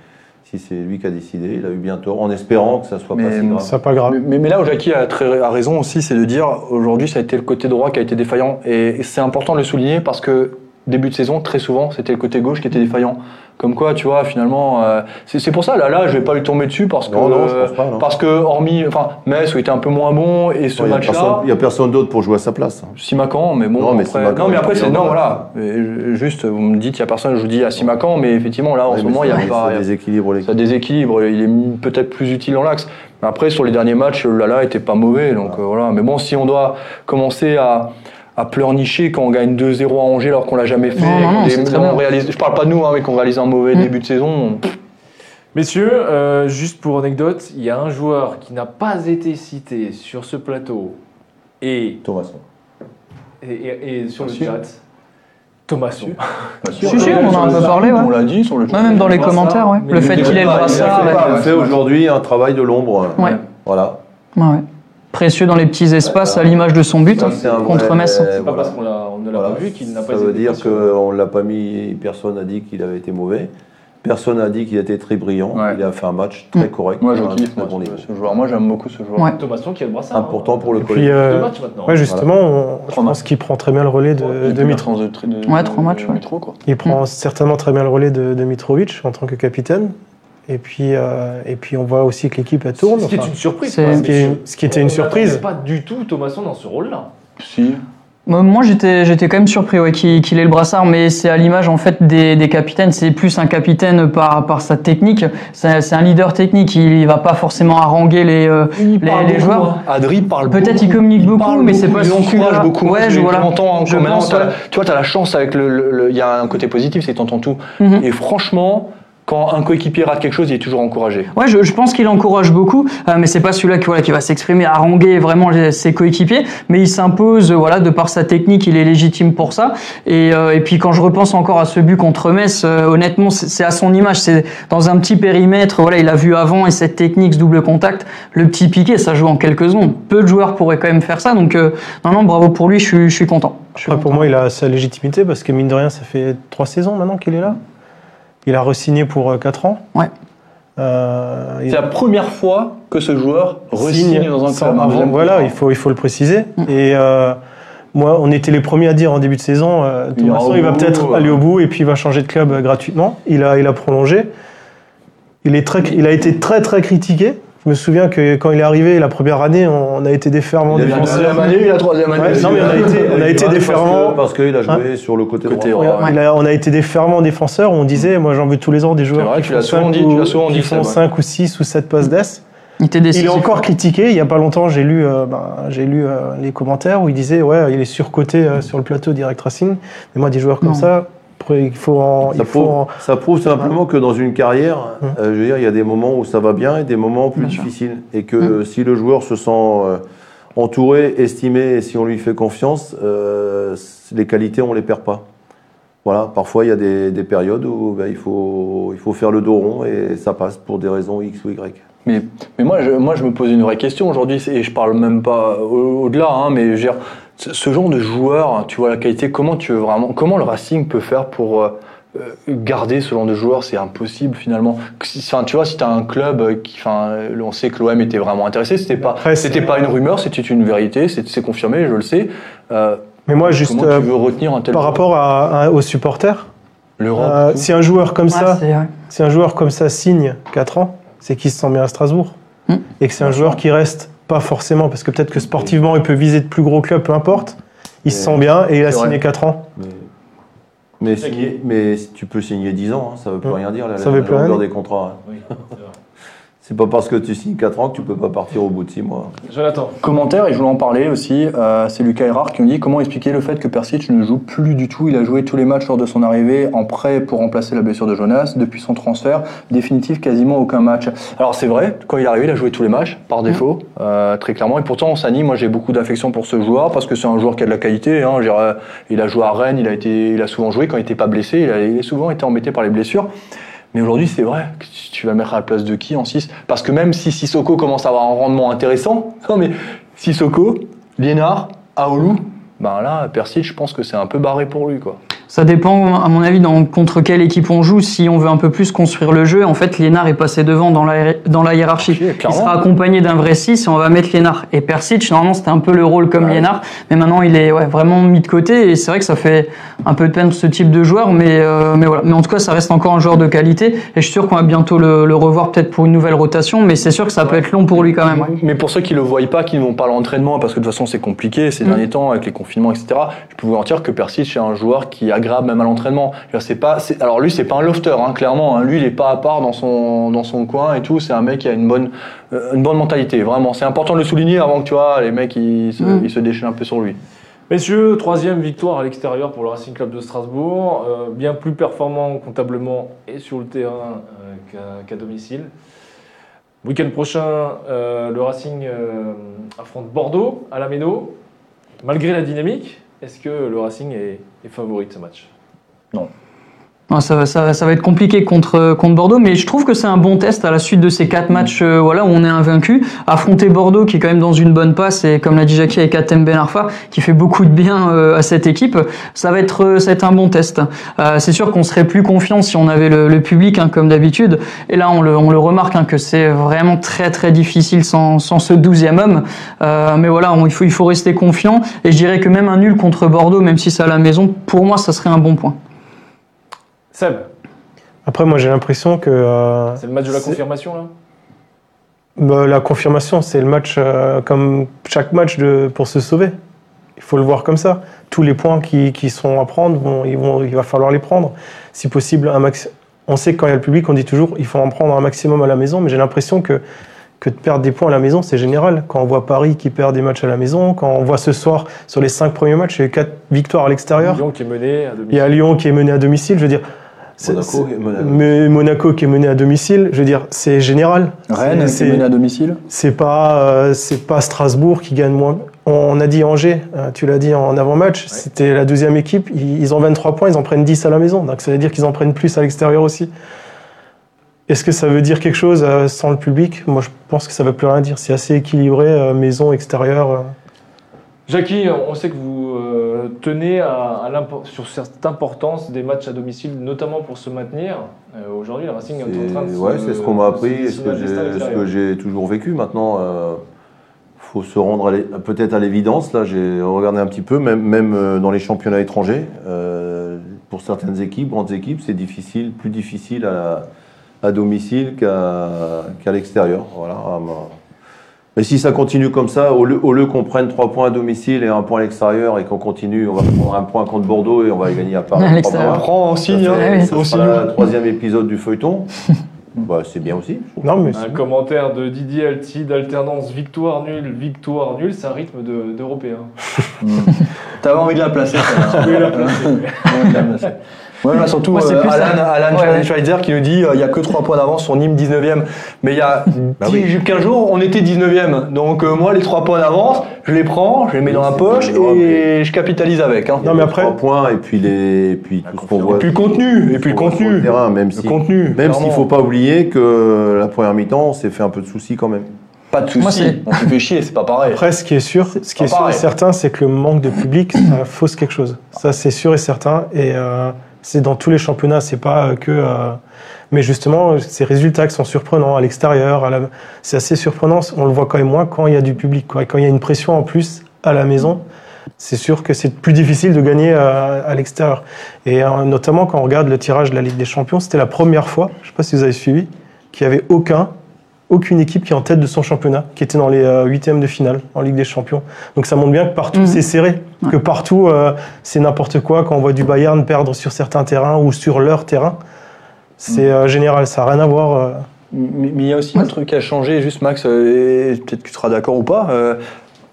si c'est lui qui a décidé, il a eu bien tort, en espérant que ça soit pas si grave. C'est pas grave. Mais, mais- mais là où Jackie a, très, a raison aussi, c'est de dire aujourd'hui ça a été le côté droit qui a été défaillant. Et c'est important de le souligner parce que début de saison, très souvent, c'était le côté gauche qui était défaillant. Comme quoi, tu vois, finalement, euh, c'est c'est pour ça, là, là, je vais pas lui tomber dessus parce que, Non, non, je pense pas, non. parce que hormis, enfin, Metz où il était un peu moins bon et ce match-là, il y a personne d'autre pour jouer à sa place. Simacan, mais bon, Non, mais après, Simacan, non, mais après, est c'est, non, voilà. Juste, vous me dites, il y a personne, je vous dis à Simacan, mais effectivement, là, en ce moment, il y a pas, ça déséquilibre ça déséquilibre, il est peut-être plus utile dans l'axe. Mais après, sur les derniers matchs, Lala était pas mauvais, donc euh, voilà. Mais bon, si on doit commencer à, à pleurnicher quand on gagne 2-0 à Angers alors qu'on l'a jamais fait, Non, non, on réalise, je parle pas de nous, hein, mais qu'on réalise un mauvais Mm. début de saison, Messieurs, euh, juste pour anecdote, il y a un joueur qui n'a pas été cité sur ce plateau et, Thomasson. et, et- et sur le chat. Thomasson. Si, si, on en a un peu parlé, ouais. On l'a dit sur le Ouais, même dans les commentaires, ouais. Le fait qu'il ait le brassard. Il fait aujourd'hui un travail de l'ombre. Ouais. Voilà. Ouais, ouais. Précieux dans les petits espaces, à l'image de son but Ça, hein, c'est un contre vrai- Metz. C'est pas voilà. parce qu'on on ne l'a Voilà. pas vu qu'il n'a pas Ça été veut dire qu'on ne l'a pas mis, personne n'a dit qu'il avait été mauvais. Personne n'a dit qu'il était très brillant. Ouais. Il a fait un match très Mm. correct. moi je kiffe moi, bon ce, joueur. Moi j'aime beaucoup ce joueur. Ouais. Thomasson qui a le brassard. Important hein. pour le collectif. euh, Deux matchs maintenant. Ouais, justement, on- je pense qu'il prend très bien le relais de, J'ai de plus Mitro. l'absence de, de, Ouais, trois matchs, de ouais. Mitro, quoi. Il prend certainement très bien le relais de, de Mitrovic en tant que capitaine. Et puis, euh, et puis on voit aussi que l'équipe elle tourne. Ce qui est Enfin, une surprise. ce qui est- messieurs. ce qui était une surprise. pas du tout Thomasson dans ce rôle-là. Si. Moi, moi, j'étais, j'étais quand même surpris ouais, qu'il, qu'il ait le brassard, mais c'est à l'image en fait des, des capitaines. C'est plus un capitaine par, par sa technique. C'est, un leader technique. Il, va pas forcément haranguer les, euh, les, beaucoup, joueurs. hein. Adri parle Peut-être beaucoup. il communique beaucoup, parle mais c'est pas il encourage beaucoup. Ouais, je voilà. tu l'entends, Je la- tu vois, tu as la chance avec le. Il y a un côté positif, c'est que t'entends tout. Mhm. Et franchement, quand un coéquipier rate quelque chose, il est toujours encouragé. Ouais, je, je pense qu'il encourage beaucoup, euh, mais c'est pas celui-là qui, voilà, qui va s'exprimer, haranguer vraiment les- ses coéquipiers, mais il s'impose, euh, voilà, de par sa technique, il est légitime pour ça. Et, euh, et puis quand je repense encore à ce but contre Metz, euh, honnêtement, c'est à son image, c'est dans un petit périmètre, voilà, il a vu avant et cette technique, ce double contact, le petit piqué, ça joue en quelques secondes. Peu de joueurs pourraient quand même faire ça, donc euh, non, non, bravo pour lui, je suis, je suis content. Je suis Après, pour content. moi, il a sa légitimité parce que mine de rien, ça fait trois saisons maintenant qu'il est là. Il a re-signé pour 4 ans. Ouais. Euh, il C'est la première fois que ce joueur re-signe dans un club. avant- voilà, il faut, il faut le préciser. Mm. Et euh, moi, on était les premiers à dire en début de saison, euh, Il va peut-être ouais. aller au bout et puis il va changer de club euh, gratuitement. Il a, il a prolongé. Il, est très, il a été très très critiqué. Je me souviens que quand il est arrivé la première année, on, a été des fervents Il a eu la défenseurs. Deuxième année, la troisième année. Ouais, non, mais on a été, on a été des Parce que- fervents. Parce qu'il a joué sur le côté, Côté droit. droit. Ouais, il a- on a été des fervents défenseurs. On disait, moi j'en veux tous les ans des joueurs vrai, qui tu font l'as souvent 5 dit, ou, tu l'as souvent qui dit, font c'est vrai. 5 ou 6 ou 7 passes d'ess. Il était Il est encore critiqué. Il y a pas longtemps, j'ai lu, euh, ben, j'ai lu euh, les commentaires où il disait, ouais, il est surcoté euh, sur le plateau Direct Racing. Mais moi, des joueurs comme Non. ça, Faut en, Ça il faut prouve, en- ça prouve simplement que dans une carrière, Hum. euh, je veux dire, il y a des moments où ça va bien et des moments plus Bien sûr. difficiles. Et que si le joueur se sent euh, entouré, estimé, et si on lui fait confiance, euh, les qualités, on les perd pas. Voilà, parfois il y a des, des périodes où ben, il, faut, il faut faire le dos rond et ça passe pour des raisons X ou Y. Mais, mais moi, je, moi, je me pose une vraie question aujourd'hui, et je parle même pas au- au-delà, hein, mais je veux dire, ce, genre de joueur, hein, tu vois la qualité, comment tu veux vraiment, comment le Racing peut faire pour euh, euh, garder ce genre de joueur? C'est impossible finalement. Si- Enfin, tu vois, si tu as un club euh, qui, enfin, on sait que l'OM était vraiment intéressé, c'était pas, c'était pas une rumeur, c'était une vérité, c'est confirmé, je le sais. Euh, Mais moi, juste comment euh, tu veux retenir un tel par rapport à, à- aux supporters, l'Europe euh, si un joueur comme Ouais, ça, si un joueur comme ça signe 4 ans, c'est qu'il se sent bien à Strasbourg. Hmm. Et que c'est un joueur qui reste pas forcément, parce que peut-être que sportivement, il peut viser de plus gros clubs, peu importe. Il se sent bien et il a signé 4 ans. Mais, mais, signer- mais tu peux signer 10 ans, hein, ça veut plus Hum. rien dire, la, Ça la- veut la plus rien longueur dire. des contrats. hein. Oui, c'est pas parce que tu signes 4 ans que tu peux pas partir au bout de 6 mois. Jonathan. Commentaire, et je voulais en parler aussi, euh, c'est Lucas Erard qui me dit comment expliquer le fait que Persic ne joue plus du tout? Il a joué tous les matchs lors de son arrivée en prêt pour remplacer la blessure de Jonas. Depuis son transfert, définitif, quasiment aucun match. Alors c'est vrai, quand il est arrivé, il a joué tous les matchs, par défaut, euh, très clairement. Et pourtant, on s'anime. Moi, j'ai beaucoup d'affection pour ce joueur parce que c'est un joueur qui a de la qualité. Hein. Dirais, il a joué à Rennes, il a, été, il a souvent joué quand il n'était pas blessé. Il a, il a souvent été embêté par les blessures. Mais aujourd'hui, c'est vrai tu vas mettre à la place de qui en 6 Parce que même si Sissoko commence à avoir un rendement intéressant, non mais Sissoko, Liénard, Aoulou, ben là, Persic, je pense que c'est un peu barré pour lui, quoi. Ça dépend, à mon avis, dans, contre quelle équipe on joue. Si on veut un peu plus construire le jeu, en fait, Liénard est passé devant dans la, dans la hiérarchie. Il sera accompagné d'un vrai 6 et on va mettre Liénard. Et Persic, normalement, c'était un peu le rôle comme Ouais. Liénard, mais maintenant, il est ouais, vraiment mis de côté. Et c'est vrai que ça fait un peu de peine ce type de joueur, mais, euh, mais voilà. Mais en tout cas, ça reste encore un joueur de qualité. Et je suis sûr qu'on va bientôt le, le revoir peut-être pour une nouvelle rotation, mais c'est sûr que ça peut être long pour lui quand même. ouais. Mais pour ceux qui le voient pas, qui ne vont pas à l'entraînement, parce que de toute façon c'est compliqué ces Mm. derniers temps avec les confinements, etc. Je peux vous garantir que Persic est un joueur qui est agréable même à l'entraînement. C'est pas, c'est- alors lui c'est pas un lofter, hein, clairement. hein. Lui il est pas à part dans son dans son coin et tout. C'est un mec qui a une bonne euh, une bonne mentalité. Vraiment, c'est important de le souligner avant que tu vois les mecs ils se, Mm. ils se déchaînent un peu sur lui. Messieurs, troisième victoire à l'extérieur pour le Racing Club de Strasbourg, euh, bien plus performant comptablement et sur le terrain euh, qu'à qu'à domicile. Week-end prochain, euh, le Racing euh, affronte Bordeaux à la Méno. Malgré la dynamique, est-ce que le Racing est, favori de ce match? Ouais, ça, va- ça, va- ça va être compliqué contre, contre Bordeaux, mais je trouve que c'est un bon test à la suite de ces quatre matchs euh, voilà, où on est invaincu. Affronter Bordeaux, qui est quand même dans une bonne passe, et comme l'a dit Jackie avec Atem Ben Arfa, qui fait beaucoup de bien euh, à cette équipe, ça va être, euh, ça va être un bon test. Euh, c'est sûr qu'on serait plus confiant si on avait le, le public, hein, comme d'habitude. Et là, on le, on le remarque, hein, que c'est vraiment très très difficile sans, sans ce douzième homme. Euh, mais voilà, il, faut, il faut rester confiant. Et je dirais que même un nul contre Bordeaux, même si c'est à la maison, pour moi, ça serait un bon point. Seb, Après, moi, j'ai l'impression que euh, c'est le match de la C'est- confirmation là? Bah, la confirmation, c'est le match euh, comme chaque match de, pour se sauver. Il faut le voir comme ça. Tous les points qui, qui sont à prendre, vont, ils vont, il va falloir les prendre. Si possible, un max. On sait que quand il y a le public, on dit toujours il faut en prendre un maximum à la maison, mais j'ai l'impression que, que de perdre des points à la maison, c'est général. Quand on voit Paris qui perd des matchs à la maison, quand on voit ce soir sur les cinq premiers matchs, il y a eu quatre victoires à l'extérieur. Lyon qui est mené à Il y domicile. a Lyon qui est mené à domicile. Je veux dire, Monaco c'est- et Monaco. mais Monaco qui est mené à domicile. Je veux dire, c'est général. Rennes, C'est- c'est mené à domicile. c'est pas euh, c'est pas Strasbourg qui gagne moins. On a dit Angers, euh, tu l'as dit en avant-match, c'était la deuxième équipe, ils, ils ont 23 points, ils en prennent 10 à la maison, donc ça veut dire qu'ils en prennent plus à l'extérieur aussi. Est-ce que ça veut dire quelque chose euh, sans le public? Moi je pense que ça veut plus rien dire, c'est assez équilibré, euh, maison, extérieur. euh. Jackie, on sait que vous euh, tenez à, sur cette importance des matchs à domicile, notamment pour se maintenir. Euh, Aujourd'hui, le Racing est, en train de ouais, c'est ce qu'on m'a appris et ce que j'ai- toujours vécu. Maintenant, euh, faut se rendre peut-être à l'évidence. Là, j'ai regardé un petit peu, même, même euh, dans les championnats étrangers, pour certaines équipes, grandes équipes, c'est difficile, plus difficile à, à domicile qu'à l'extérieur. Voilà. Mais si ça continue comme ça, au lieu, qu'on prenne trois points à domicile et un point à l'extérieur et qu'on continue, on va prendre un point contre Bordeaux et on va gagner à Paris. À l'extérieur. Trois points. Prends en signe, Ça, hein, ça le troisième épisode du feuilleton. bah, c'est bien aussi. Non mais Un commentaire de Didier Alti d'alternance victoire nulle, victoire nulle, c'est un rythme de- d'Européen. T'avais envie de la placer. Oui, la placer. Ouais, là, surtout Moi, c'est euh. Alan, Alan Ouais. Schweitzer qui nous dit euh, il y a que 3 points d'avance sur Nîmes 19e. Mais il y a Bah 10, oui. 15 jours, on était 19e. Donc euh, moi, les 3 points d'avance, je les prends, je les mets dans la poche et je capitalise avec. Hein. Non, mais après- Trois points et puis les, et puis tout ce qu'on Et voit. puis le contenu, et puis le contenu. le terrain, même Le si, contenu. même s'il faut pas oublier que la première mi-temps, on s'est fait un peu de soucis quand même. Pas de soucis. On s'est fait chier, c'est pas pareil. Après, ce qui est sûr, ce qui est sûr et certain, c'est que le manque de public, ça fausse quelque chose. Ça, c'est sûr et certain. Et euh, c'est dans tous les championnats, c'est pas euh, que. euh, mais justement, ces résultats qui sont surprenants à l'extérieur, la- c'est assez surprenant. On le voit quand même moins quand il y a du public. Quoi. Quand il y a une pression en plus à la maison, c'est sûr que c'est plus difficile de gagner euh, à l'extérieur. Et euh, notamment quand on regarde le tirage de la Ligue des Champions, c'était la première fois, je sais pas si vous avez suivi, qu'il n'y avait aucun aucune équipe qui est en tête de son championnat, qui était dans les euh, huitièmes de finale en Ligue des Champions. Donc ça montre bien que partout Mhm. c'est serré, que partout euh, c'est n'importe quoi. Quand on voit du Bayern perdre sur certains terrains ou sur leur terrain, c'est euh, général, ça n'a rien à voir. euh. Mais il y a aussi un truc qui a changé, juste Max, euh, et peut-être que tu seras d'accord ou pas. euh,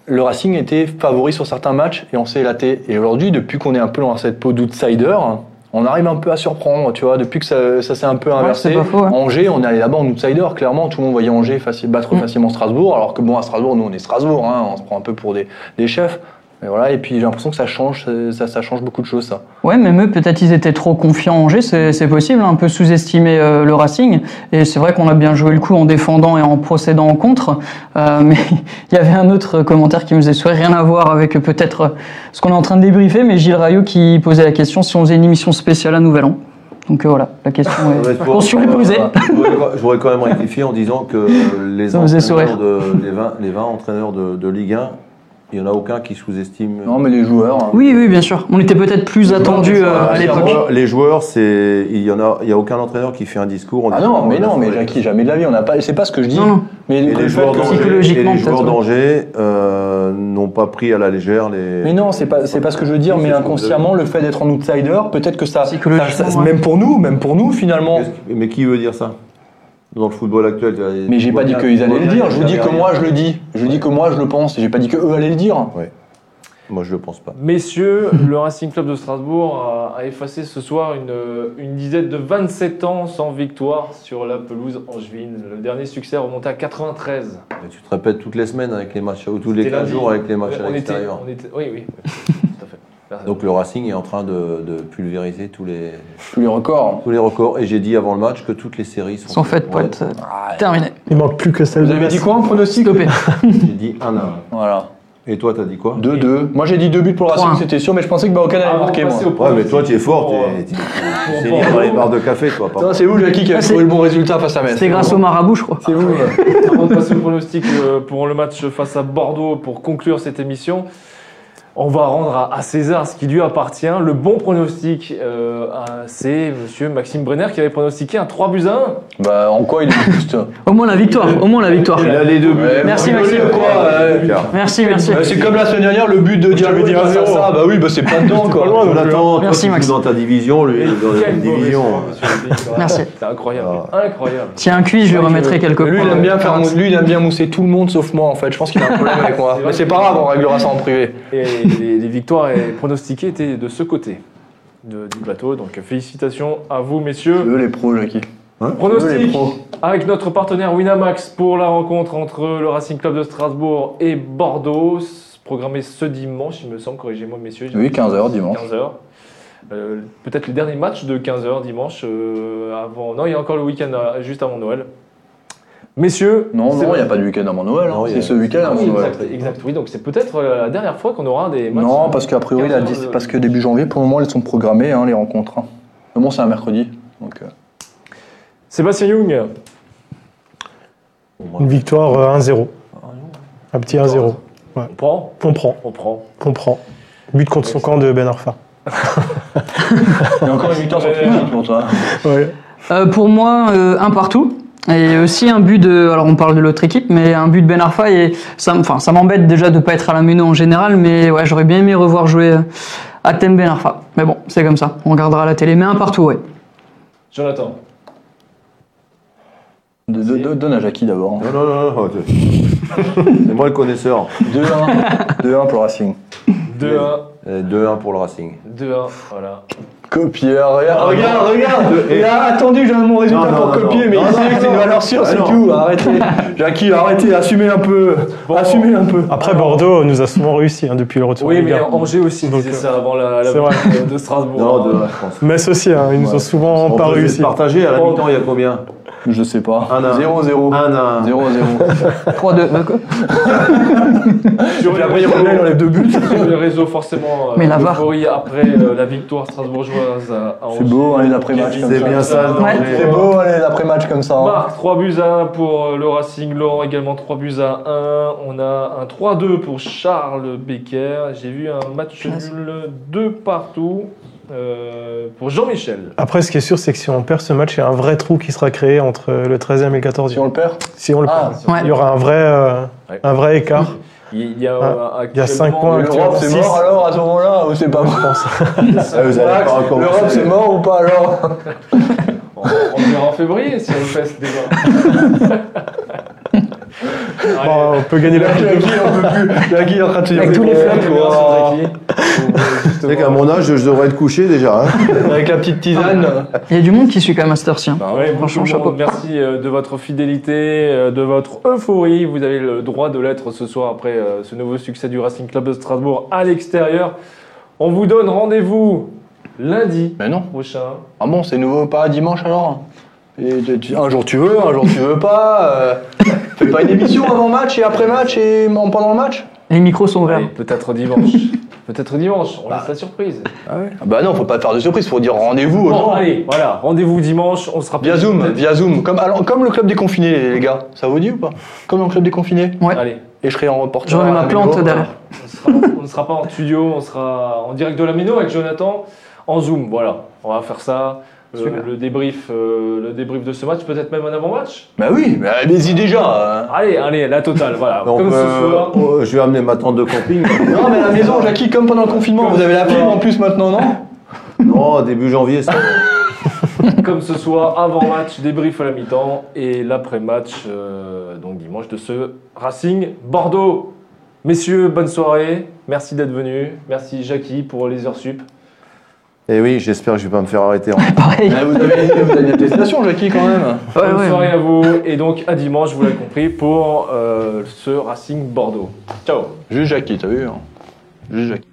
le Racing était favori sur certains matchs et on s'est élaté. Et aujourd'hui, depuis qu'on est un peu dans cette peau d'outsider, on arrive un peu à surprendre, tu vois. Depuis que ça, ça s'est un peu inversé, faux, ouais. Angers, on est allé là-bas en outsider, clairement. Tout le monde voyait Angers facile, battre Mm. facilement Strasbourg, alors que bon, à Strasbourg, nous, on est Strasbourg, hein, on se prend un peu pour des, des chefs. Et voilà, et puis j'ai l'impression que ça change, ça, ça change beaucoup de choses, ça. Ouais, même eux, peut-être ils étaient trop confiants en Angers, c'est possible, un peu sous-estimer euh, le Racing. Et c'est vrai qu'on a bien joué le coup en défendant et en procédant en contre. Euh, mais il y avait un autre commentaire qui me faisait sourire, rien à voir avec euh, peut-être ce qu'on est en train de débriefer, mais Gilles Rayot qui posait la question si on faisait une émission spéciale à Nouvel An. Donc euh, voilà, la question est Honnêtement, consulposée. j'aurais- J'aurais quand même rectifié en disant que les, entraîneurs de, les, 20, les 20 entraîneurs de, de Ligue 1, il n'y en a aucun qui sous-estime. Non, mais les joueurs. hein. Oui, oui, bien sûr. On était peut-être plus attendus euh, à l'époque. Les joueurs, c'est il y en a, il y a aucun entraîneur qui fait un discours. en Ah non, mais non, mais Jackie, jamais de la vie, on n'a pas. C'est pas ce que je dis. Non, non. Mais Et les joueurs psychologiquement, les joueurs d'Angers euh, n'ont pas pris à la légère les. Mais non, c'est pas, c'est pas ce que je veux dire, mais inconsciemment, le fait d'être en outsider, peut-être que ça, Psychologiquement, ça- ça- ouais. même pour nous, même pour nous finalement. Mais qui veut dire ça? Dans le football actuel tu vois, Mais j'ai pas dit qu'ils allaient le dire, je vous dis que moi je le dis. Je dis que moi je le pense, et j'ai pas dit que eux allaient le dire. Moi, je le pense pas. Messieurs, le Racing Club de Strasbourg a, a effacé ce soir une, une dizaine de 27 ans sans victoire sur la pelouse angevine. Le dernier succès remontait à 93. Mais tu te répètes toutes les semaines avec les matchs, ou tous les C'était 15 lundi. jours avec les matchs à on était, l'extérieur. Oui, oui. Tout à fait. Merci. Donc le Racing est en train de, de pulvériser tous les, Tous les records. tous les records. Et j'ai dit avant le match que toutes les séries sont, Sont faites pour être euh, terminées. Il manque plus que celle Vous de avez dit quoi en pronostic. J'ai dit 1 à Voilà. 1. Et toi, t'as dit quoi 2-2. Moi j'ai dit 2 buts pour le. Racing, c'était sûr, mais je pensais que Baokan allait de marquer moi. Ouais, mais toi, tu es fort. pour, Tu es, tu- tu- pour- tu pour- sais lire dans les barres de café, toi. C'est vous, Jackie, qui a Ah, trouvé c'est- le bon résultat face à Metz. C'était grâce au marabout, je crois. C'est vous. Avant de passer au pronostic euh, pour le match face à Bordeaux pour conclure cette émission, on va rendre à, à César ce qui lui appartient. Le bon pronostic, euh, c'est monsieur Maxime Brenner qui avait pronostiqué un 3 buts à 1. Bah en quoi il est juste? Au moins la victoire. Au moins la victoire. Il a les deux buts. Ouais, Merci, Maxime. quoi, euh, Merci, merci. Euh, C'est comme la semaine dernière, le but de Diallo, passe à ça. Bah oui, bah c'est pas dedans quoi. Jonathan, toi, Merci, Maxime. dans ta division, lui, il est dans mauvais division. président. Merci. C'est incroyable, Ah. incroyable. Tiens, un quiz, je lui remettrai quelques Lui, il points. aime bien faire, mou- lui, il aime bien mousser tout le monde sauf moi en fait. Je pense qu'il a un problème avec moi. Mais c'est pas grave, on réglera ça en privé. Les, les victoires et pronostiquées étaient de ce côté de- du plateau. Donc félicitations à vous, messieurs. Eux les pros, Jackie. Eux, les pros. avec notre partenaire Winamax pour la rencontre entre le Racing Club de Strasbourg et Bordeaux, programmée ce dimanche, il me semble, corrigez-moi messieurs. Oui, 15h dimanche. 15h. Euh, Peut-être le dernier match de 15h dimanche euh, avant. Non, il y a encore le week-end euh, juste avant Noël. Messieurs, Non, c'est- non, il n'y a pas de week-end avant Noël. hein. Non, C'est a- ce week-end avant oui, Noël. exact, exact, oui, donc c'est peut-être euh, la dernière fois qu'on aura des matchs. Non, euh, parce qu'a priori, la 15 dix- heures de- parce que début janvier, pour le moment, elles sont programmées, hein, les rencontres. hein. Mais bon, c'est un mercredi. Donc, euh, Sébastien Young, Une victoire euh, 1-0. Un petit 1-0. on prend On prend, On prend. on prend. But contre son camp de Ben Arfa. il y a encore une victoire sur. Twitter pour toi. Ouais. Euh, pour moi, euh, un partout. Et aussi un but de, alors on parle de l'autre équipe, mais un but de Ben Arfa et ça, enfin, ça m'embête déjà de pas être à la Méno en général, mais ouais, j'aurais bien aimé revoir jouer euh, à Thème Ben Arfa. Mais bon, c'est comme ça, on regardera à la télé, mais un partout, ouais. Jonathan. De- de- de- donne à Jackie d'abord. Non, non, non, non. C'est moi le connaisseur. 2-1. 2-1 pour le Racing. 2-1. Euh, 2-1 pour le Racing. 2-1, voilà. Copieur, regarde, regarde, regarde. Il a attendu j'ai mon résultat Non, pour non, copier, non. mais Non, il non, sait que c'est une valeur sûre, Ah, c'est tout. Arrêtez. Jackie, arrêtez, assumez un peu. Bon. Assumez un peu. Après, Bordeaux nous a souvent réussi hein, depuis le retour. Oui, mais Ligue 1. Angers aussi Donc, disait euh, ça avant la, de Strasbourg. Non, de la France. Metz aussi, hein, ils nous ont souvent On pas réussi. partager à la mi-temps, il y a combien? Je sais pas. Un, un. 0-0. 1 à 0-0. 3-2. D'accord. Sur après, il il enlève deux buts. sur les réseaux, forcément, euh, Mais la VAR. après euh, la victoire strasbourgeoise à, à C'est beau, Kevin comme C'est bien ça, Ouais. C'est beau, les après-matchs comme ça. hein. Marc, 3 buts à 1 pour euh, le Racing. Laurent également 3 buts à 1. On a un 3-2 pour Charles Becker. J'ai vu un match nul 2 partout euh, pour Jean-Michel. Après, ce qui est sûr, c'est que si on perd ce match, il y a un vrai trou qui sera créé entre le 13e et le 14e. Si on le perd Si on le Ah, perd. Ouais. Il y aura un vrai, euh, Ouais. un vrai écart. Il y a, Ah, il y a cinq actuellement- points L'Europe, c'est Six. mort alors à ce moment-là ou c'est pas mort. L'Europe, c'est mort ou pas alors On, on le verra en février si on le fait déjà. Allez. Bon, on peut gagner la coupe. Peut plus. Jackie est en train de se Avec dire, tous les sais qu'à mon âge, je devrais être couché déjà. hein. Avec la petite tisane. Il y a du monde qui suit quand même à cette heure-ci. hein. Bah ouais, Franchement, de chapeau. monde. Merci euh, de votre fidélité, euh, de votre euphorie. Vous avez le droit de l'être ce soir après euh, ce nouveau succès du Racing Club de Strasbourg à l'extérieur. On vous donne rendez-vous lundi Mais non. prochain. Ah bon, c'est nouveau pas dimanche alors? Et tu- tu- Un jour tu veux, un jour tu veux pas. euh, Fais pas une émission avant match et après match et en- pendant le match Les micros sont ouverts. Peut-être dimanche. Peut-être dimanche. On laisse la surprise. Ah Bah non, faut pas faire de surprise, faut dire rendez-vous aux Bon, gens. allez, voilà. Rendez-vous dimanche. On sera Via Zoom, via Zoom. Comme, alors, comme le club des confinés, les gars. Ça vous dit ou pas? Comme dans le club des confinés? Ouais. Allez. Et je serai en reporter. J'aurai à ma la plante derrière. On sera- on ne sera pas en studio, on sera en direct de la Méno avec Jonathan en Zoom. Voilà, on va faire ça. Euh, Super. le, débrief, euh, le débrief de ce match, peut-être même un avant-match. Bah oui, mais allez-y déjà. hein. Allez, allez, la totale, voilà. Donc, Comme euh, ce soir. oh, je vais amener ma tente de camping. Non, mais à la maison, Jackie, comme pendant le confinement, vous avez la clim en plus maintenant, non non, début janvier, ça. Comme ce soir, avant-match, débrief à la mi-temps et l'après-match, euh, donc dimanche, de ce Racing Bordeaux. Messieurs, bonne soirée. Merci d'être venus. Merci Jackie pour les heures sup. Et oui, j'espère que je vais pas me faire arrêter. en- Pareil. Ah, vous, avez, vous avez une attestation, Jackie, quand même. Ouais, bonne ouais. soirée à vous et donc à dimanche, vous l'avez compris, pour euh, ce Racing Bordeaux. Ciao Juste Jackie, t'as vu hein Juste Jackie.